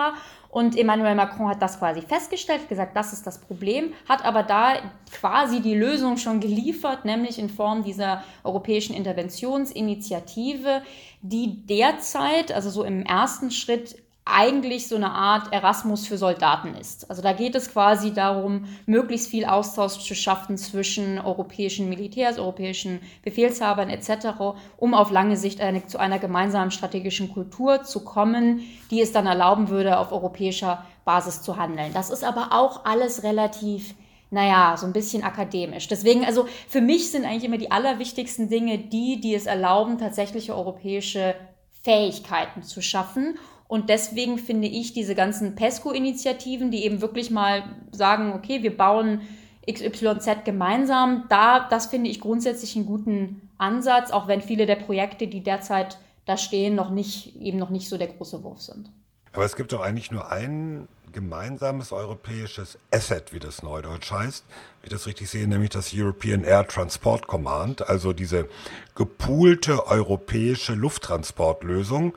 Und Emmanuel Macron hat das quasi festgestellt, gesagt, das ist das Problem, hat aber da quasi die Lösung schon geliefert, nämlich in Form dieser europäischen Interventionsinitiative, die derzeit, also so im ersten Schritt, eigentlich so eine Art Erasmus für Soldaten ist. Also da geht es quasi darum, möglichst viel Austausch zu schaffen zwischen europäischen Militärs, europäischen Befehlshabern etc., um auf lange Sicht eine, zu einer gemeinsamen strategischen Kultur zu kommen, die es dann erlauben würde, auf europäischer Basis zu handeln. Das ist aber auch alles relativ naja, so ein bisschen akademisch. Deswegen, also für mich sind eigentlich immer die allerwichtigsten Dinge die, die es erlauben, tatsächliche europäische Fähigkeiten zu schaffen und deswegen finde ich diese ganzen PESCO-Initiativen, die eben wirklich mal sagen, okay, wir bauen XYZ gemeinsam, da, das finde ich grundsätzlich einen guten Ansatz, auch wenn viele der Projekte, die derzeit da stehen, noch nicht, eben noch nicht so der große Wurf sind. Aber es gibt doch eigentlich nur ein gemeinsames europäisches Asset, wie das neudeutsch heißt, wie ich das richtig sehe, nämlich das European Air Transport Command, also diese gepoolte europäische Lufttransportlösung,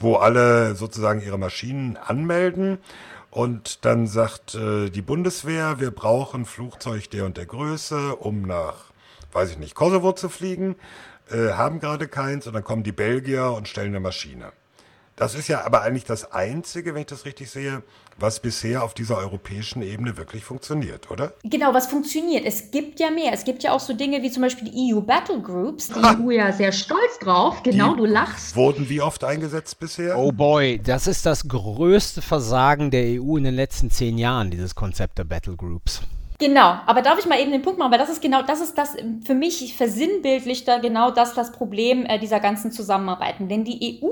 wo alle sozusagen ihre Maschinen anmelden und dann sagt äh, die Bundeswehr, wir brauchen Flugzeug der und der Größe, um nach, weiß ich nicht, Kosovo zu fliegen, äh, haben gerade keins und dann kommen die Belgier und stellen eine Maschine. Das ist ja aber eigentlich das Einzige, wenn ich das richtig sehe, was bisher auf dieser europäischen Ebene wirklich funktioniert, oder? Genau, was funktioniert. Es gibt ja mehr. Es gibt ja auch so Dinge wie zum Beispiel die EU Battle Groups. Die ha. EU ja sehr stolz drauf. Genau, die du lachst. Wurden wie oft eingesetzt bisher? Oh boy, das ist das größte Versagen der EU in den letzten zehn Jahren, dieses Konzept der Battle Groups. Genau, aber darf ich mal eben den Punkt machen, weil das ist genau, das ist das für mich versinnbildlicht da genau das das Problem äh, dieser ganzen Zusammenarbeiten. Denn die EU,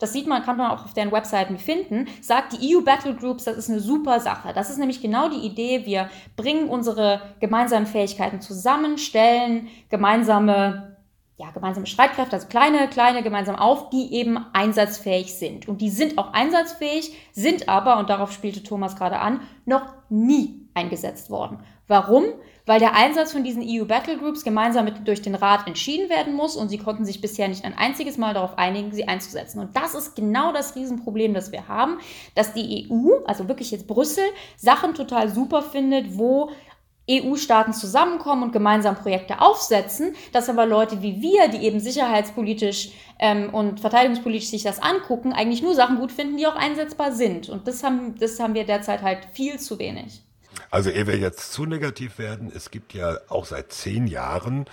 das sieht man, kann man auch auf deren Webseiten finden, sagt die EU Battle Groups, das ist eine super Sache. Das ist nämlich genau die Idee, wir bringen unsere gemeinsamen Fähigkeiten zusammen, stellen gemeinsame ja, gemeinsame Streitkräfte, also kleine, kleine gemeinsam auf, die eben einsatzfähig sind. Und die sind auch einsatzfähig, sind aber, und darauf spielte Thomas gerade an, noch nie eingesetzt worden. Warum? Weil der Einsatz von diesen EU Battle Groups gemeinsam mit, durch den Rat entschieden werden muss und sie konnten sich bisher nicht ein einziges Mal darauf einigen, sie einzusetzen. Und das ist genau das Riesenproblem, das wir haben, dass die EU, also wirklich jetzt Brüssel, Sachen total super findet, wo EU-Staaten zusammenkommen und gemeinsam Projekte aufsetzen, dass aber Leute wie wir, die eben sicherheitspolitisch ähm, und verteidigungspolitisch sich das angucken, eigentlich nur Sachen gut finden, die auch einsetzbar sind. Und das haben, das haben wir derzeit halt viel zu wenig. Also ehe wir jetzt zu negativ werden, es gibt ja auch seit zehn Jahren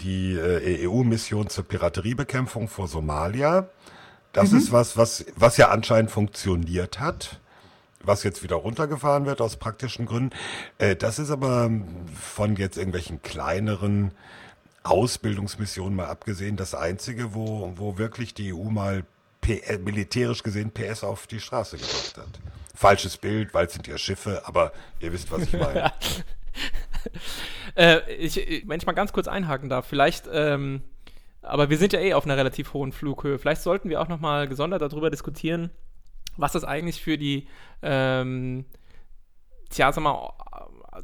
die äh, EU-Mission zur Pirateriebekämpfung vor Somalia. Das mhm. ist was, was, was ja anscheinend funktioniert hat, was jetzt wieder runtergefahren wird aus praktischen Gründen. Äh, das ist aber von jetzt irgendwelchen kleineren Ausbildungsmissionen mal abgesehen das einzige, wo, wo wirklich die EU mal PS, militärisch gesehen PS auf die Straße gebracht hat. Falsches Bild, weil es sind ja Schiffe, aber ihr wisst, was ich meine. äh, ich, wenn ich mal ganz kurz einhaken darf, vielleicht, ähm, aber wir sind ja eh auf einer relativ hohen Flughöhe. Vielleicht sollten wir auch noch mal gesondert darüber diskutieren, was das eigentlich für die, ähm, tja, sag mal,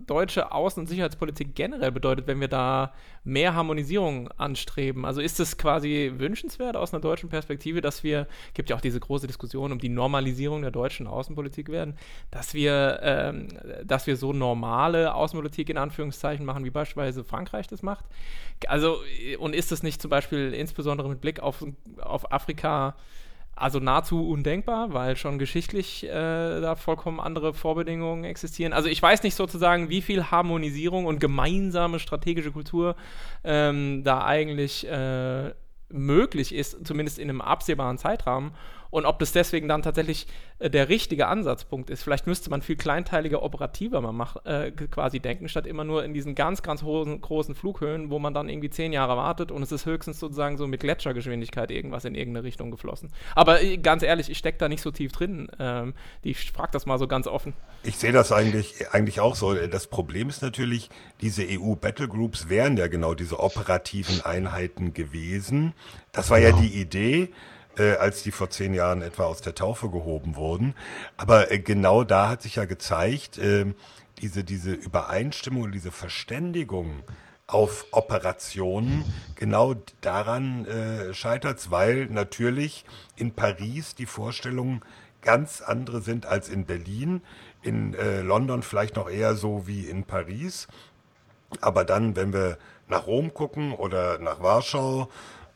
deutsche Außen- und Sicherheitspolitik generell bedeutet, wenn wir da mehr Harmonisierung anstreben? Also ist es quasi wünschenswert aus einer deutschen Perspektive, dass wir, gibt ja auch diese große Diskussion um die Normalisierung der deutschen Außenpolitik werden, dass wir, ähm, dass wir so normale Außenpolitik in Anführungszeichen machen, wie beispielsweise Frankreich das macht? Also, und ist es nicht zum Beispiel insbesondere mit Blick auf, auf Afrika also nahezu undenkbar, weil schon geschichtlich äh, da vollkommen andere Vorbedingungen existieren. Also ich weiß nicht sozusagen, wie viel Harmonisierung und gemeinsame strategische Kultur ähm, da eigentlich äh, möglich ist, zumindest in einem absehbaren Zeitrahmen und ob das deswegen dann tatsächlich äh, der richtige Ansatzpunkt ist. Vielleicht müsste man viel kleinteiliger, operativer mal mach, äh, quasi denken, statt immer nur in diesen ganz, ganz hohen, großen Flughöhen, wo man dann irgendwie zehn Jahre wartet und es ist höchstens sozusagen so mit Gletschergeschwindigkeit irgendwas in irgendeine Richtung geflossen. Aber äh, ganz ehrlich, ich stecke da nicht so tief drin. Ähm, ich frage das mal so ganz offen. Ich sehe das eigentlich, eigentlich auch so. Das Problem ist natürlich, diese EU-Battlegroups wären ja genau diese operativen Einheiten gewesen. Das war ja die Idee äh, als die vor zehn Jahren etwa aus der Taufe gehoben wurden. Aber äh, genau da hat sich ja gezeigt, äh, diese, diese Übereinstimmung, diese Verständigung auf Operationen, genau daran äh, scheitert weil natürlich in Paris die Vorstellungen ganz andere sind als in Berlin, in äh, London vielleicht noch eher so wie in Paris. Aber dann, wenn wir nach Rom gucken oder nach Warschau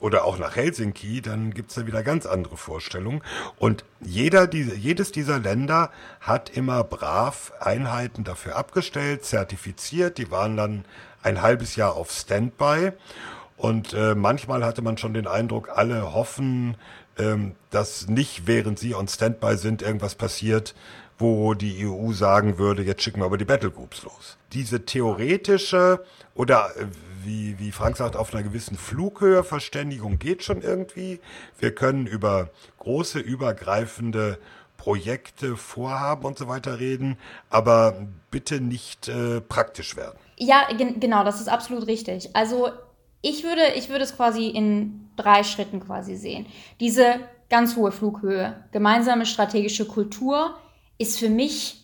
oder auch nach Helsinki, dann gibt's da wieder ganz andere Vorstellungen. Und jeder, diese, jedes dieser Länder hat immer brav Einheiten dafür abgestellt, zertifiziert. Die waren dann ein halbes Jahr auf Standby. Und äh, manchmal hatte man schon den Eindruck, alle hoffen, ähm, dass nicht, während sie on Standby sind, irgendwas passiert, wo die EU sagen würde, jetzt schicken wir aber die Battlegroups los. Diese theoretische oder äh, wie, wie Frank sagt, auf einer gewissen Flughöhe Verständigung geht schon irgendwie. Wir können über große, übergreifende Projekte, Vorhaben und so weiter reden, aber bitte nicht äh, praktisch werden. Ja, gen genau, das ist absolut richtig. Also ich würde, ich würde es quasi in drei Schritten quasi sehen. Diese ganz hohe Flughöhe, gemeinsame strategische Kultur ist für mich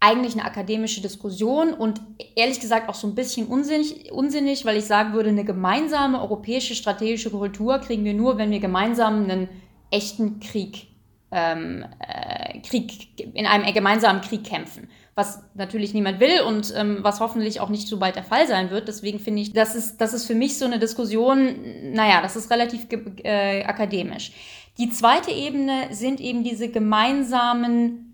eigentlich eine akademische Diskussion und ehrlich gesagt auch so ein bisschen unsinnig, unsinnig, weil ich sagen würde, eine gemeinsame europäische strategische Kultur kriegen wir nur, wenn wir gemeinsam einen echten Krieg, ähm, äh, Krieg in einem gemeinsamen Krieg kämpfen. Was natürlich niemand will und ähm, was hoffentlich auch nicht so bald der Fall sein wird. Deswegen finde ich, das ist, das ist für mich so eine Diskussion, naja, das ist relativ äh, akademisch. Die zweite Ebene sind eben diese gemeinsamen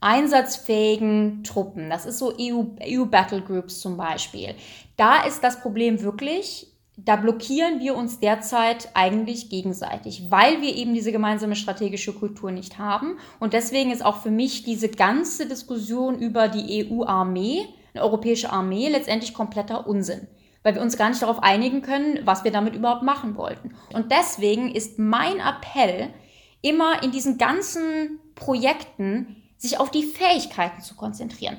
einsatzfähigen Truppen. Das ist so EU, EU Battle Groups zum Beispiel. Da ist das Problem wirklich, da blockieren wir uns derzeit eigentlich gegenseitig, weil wir eben diese gemeinsame strategische Kultur nicht haben. Und deswegen ist auch für mich diese ganze Diskussion über die EU-Armee, eine europäische Armee, letztendlich kompletter Unsinn. Weil wir uns gar nicht darauf einigen können, was wir damit überhaupt machen wollten. Und deswegen ist mein Appell, immer in diesen ganzen Projekten sich auf die Fähigkeiten zu konzentrieren.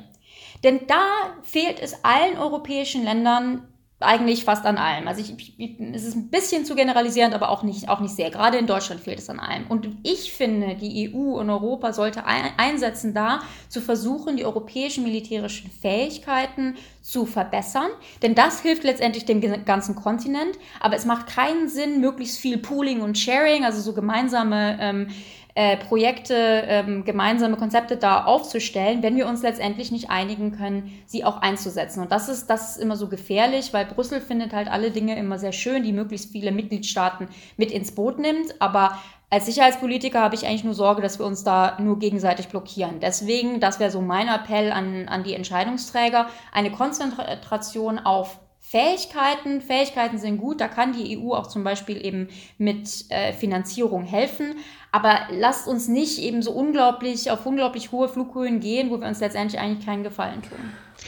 Denn da fehlt es allen europäischen Ländern eigentlich fast an allem. Also ich, ich, es ist ein bisschen zu generalisierend, aber auch nicht, auch nicht sehr. Gerade in Deutschland fehlt es an allem. Und ich finde, die EU und Europa sollte ein, einsetzen da, zu versuchen, die europäischen militärischen Fähigkeiten zu verbessern. Denn das hilft letztendlich dem ganzen Kontinent. Aber es macht keinen Sinn, möglichst viel Pooling und Sharing, also so gemeinsame ähm, äh, Projekte, ähm, gemeinsame Konzepte da aufzustellen, wenn wir uns letztendlich nicht einigen können, sie auch einzusetzen. Und das ist, das ist immer so gefährlich, weil Brüssel findet halt alle Dinge immer sehr schön, die möglichst viele Mitgliedstaaten mit ins Boot nimmt. Aber als Sicherheitspolitiker habe ich eigentlich nur Sorge, dass wir uns da nur gegenseitig blockieren. Deswegen, das wäre so mein Appell an, an die Entscheidungsträger, eine Konzentration auf Fähigkeiten. Fähigkeiten sind gut, da kann die EU auch zum Beispiel eben mit äh, Finanzierung helfen. Aber lasst uns nicht eben so unglaublich auf unglaublich hohe Flughöhen gehen, wo wir uns letztendlich eigentlich keinen Gefallen tun.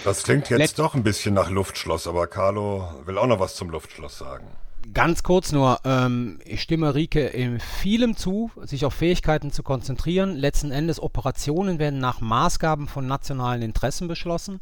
Das klingt jetzt Let doch ein bisschen nach Luftschloss, aber Carlo will auch noch was zum Luftschloss sagen. Ganz kurz nur, ähm, ich stimme Rike in vielem zu, sich auf Fähigkeiten zu konzentrieren. Letzten Endes Operationen werden nach Maßgaben von nationalen Interessen beschlossen.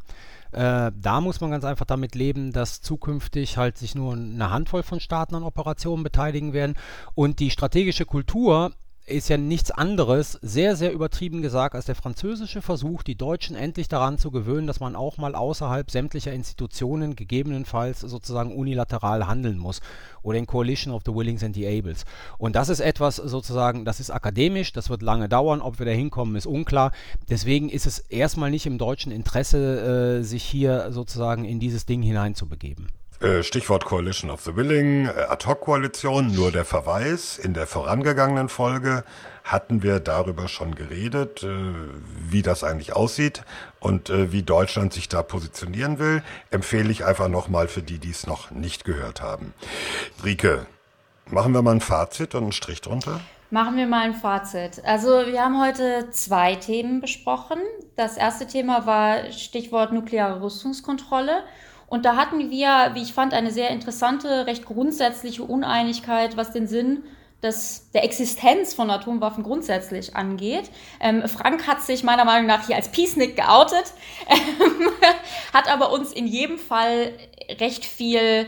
Äh, da muss man ganz einfach damit leben, dass zukünftig halt sich nur eine Handvoll von Staaten an Operationen beteiligen werden. Und die strategische Kultur ist ja nichts anderes, sehr, sehr übertrieben gesagt, als der französische Versuch, die Deutschen endlich daran zu gewöhnen, dass man auch mal außerhalb sämtlicher Institutionen gegebenenfalls sozusagen unilateral handeln muss oder in Coalition of the Willings and the Ables. Und das ist etwas sozusagen, das ist akademisch, das wird lange dauern, ob wir da hinkommen, ist unklar. Deswegen ist es erstmal nicht im deutschen Interesse, äh, sich hier sozusagen in dieses Ding hineinzubegeben. Äh, Stichwort Coalition of the Willing, äh, Ad-Hoc-Koalition, nur der Verweis. In der vorangegangenen Folge hatten wir darüber schon geredet, äh, wie das eigentlich aussieht und wie Deutschland sich da positionieren will. Empfehle ich einfach nochmal für die, die es noch nicht gehört haben. Rike, machen wir mal ein Fazit und einen Strich drunter? Machen wir mal ein Fazit. Also wir haben heute zwei Themen besprochen. Das erste Thema war Stichwort nukleare Rüstungskontrolle. Und da hatten wir, wie ich fand, eine sehr interessante, recht grundsätzliche Uneinigkeit, was den Sinn des, der Existenz von Atomwaffen grundsätzlich angeht. Ähm, Frank hat sich meiner Meinung nach hier als Peacenik geoutet, ähm, hat aber uns in jedem Fall recht viel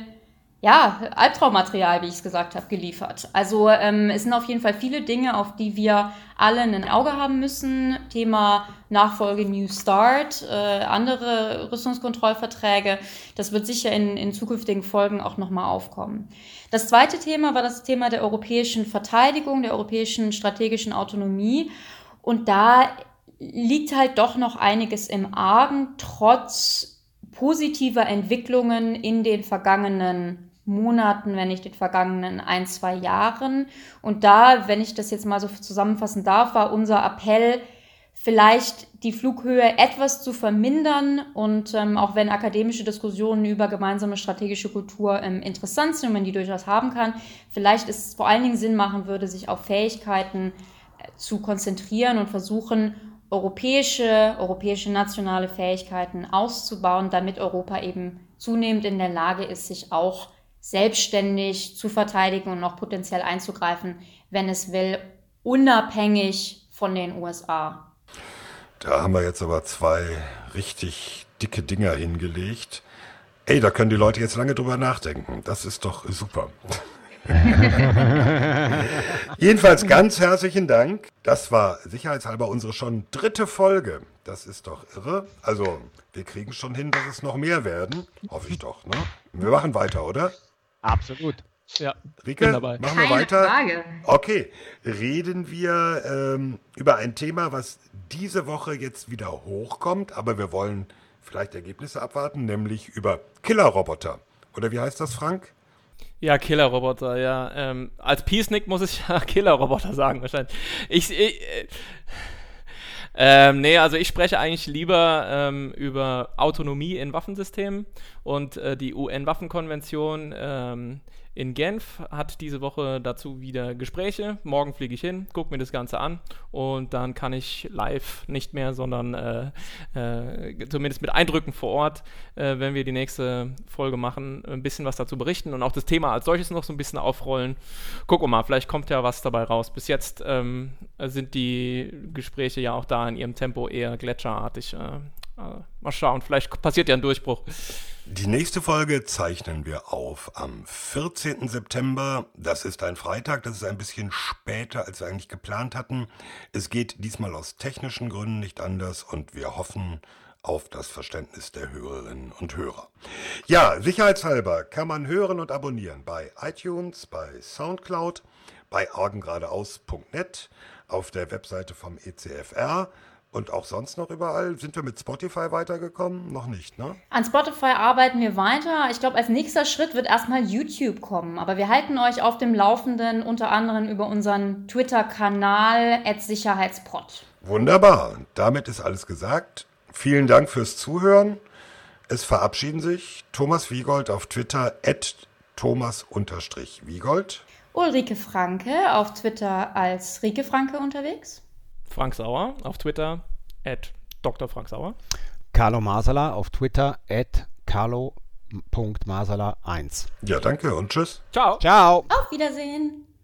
ja, Albtraummaterial, wie ich es gesagt habe, geliefert. Also ähm, es sind auf jeden Fall viele Dinge, auf die wir alle ein Auge haben müssen. Thema Nachfolge New Start, äh, andere Rüstungskontrollverträge. Das wird sicher in, in zukünftigen Folgen auch nochmal aufkommen. Das zweite Thema war das Thema der europäischen Verteidigung, der europäischen strategischen Autonomie. Und da liegt halt doch noch einiges im Argen, trotz positiver Entwicklungen in den vergangenen Monaten, wenn nicht den vergangenen ein, zwei Jahren. Und da, wenn ich das jetzt mal so zusammenfassen darf, war unser Appell, vielleicht die Flughöhe etwas zu vermindern und ähm, auch wenn akademische Diskussionen über gemeinsame strategische Kultur ähm, interessant sind und man die durchaus haben kann, vielleicht ist es vor allen Dingen Sinn machen würde, sich auf Fähigkeiten äh, zu konzentrieren und versuchen, europäische, europäische nationale Fähigkeiten auszubauen, damit Europa eben zunehmend in der Lage ist, sich auch selbstständig zu verteidigen und noch potenziell einzugreifen, wenn es will, unabhängig von den USA. Da haben wir jetzt aber zwei richtig dicke Dinger hingelegt. Ey, da können die Leute jetzt lange drüber nachdenken. Das ist doch super. Jedenfalls ganz herzlichen Dank. Das war sicherheitshalber unsere schon dritte Folge. Das ist doch irre. Also, wir kriegen schon hin, dass es noch mehr werden. Hoffe ich doch. Ne? Wir machen weiter, oder? Absolut. Ja, Rike, machen wir Keine weiter. Frage. Okay, reden wir ähm, über ein Thema, was diese Woche jetzt wieder hochkommt, aber wir wollen vielleicht Ergebnisse abwarten, nämlich über Killerroboter. Oder wie heißt das, Frank? Ja, Killerroboter, ja. Ähm, als Peacenik muss ich ja Killerroboter sagen, wahrscheinlich. Ich, ich äh, ähm, nee, also ich spreche eigentlich lieber ähm, über Autonomie in Waffensystemen und äh, die UN-Waffenkonvention ähm, in Genf hat diese Woche dazu wieder Gespräche. Morgen fliege ich hin, gucke mir das Ganze an und dann kann ich live nicht mehr, sondern äh, äh, zumindest mit Eindrücken vor Ort, äh, wenn wir die nächste Folge machen, ein bisschen was dazu berichten und auch das Thema als solches noch so ein bisschen aufrollen. Gucken wir mal, vielleicht kommt ja was dabei raus. Bis jetzt ähm, sind die Gespräche ja auch da in ihrem Tempo eher gletscherartig. Äh, mal schauen, vielleicht passiert ja ein Durchbruch. Die nächste Folge zeichnen wir auf am 14. September. Das ist ein Freitag, das ist ein bisschen später, als wir eigentlich geplant hatten. Es geht diesmal aus technischen Gründen nicht anders und wir hoffen auf das Verständnis der Hörerinnen und Hörer. Ja, sicherheitshalber kann man hören und abonnieren bei iTunes, bei Soundcloud, bei augengradeaus.net, auf der Webseite vom ECFR und auch sonst noch überall. Sind wir mit Spotify weitergekommen? Noch nicht, ne? An Spotify arbeiten wir weiter. Ich glaube, als nächster Schritt wird erstmal YouTube kommen. Aber wir halten euch auf dem Laufenden, unter anderem über unseren Twitter-Kanal Sicherheitspod. Wunderbar. Damit ist alles gesagt. Vielen Dank fürs Zuhören. Es verabschieden sich Thomas Wiegold auf Twitter at Thomas-Wiegold. Ulrike Franke auf Twitter als Rike Franke unterwegs. Frank Sauer auf Twitter, at Dr. Frank Sauer. Carlo Masala auf Twitter, at Carlo Masala 1. Ja, danke und tschüss. Ciao. Ciao. Auf Wiedersehen.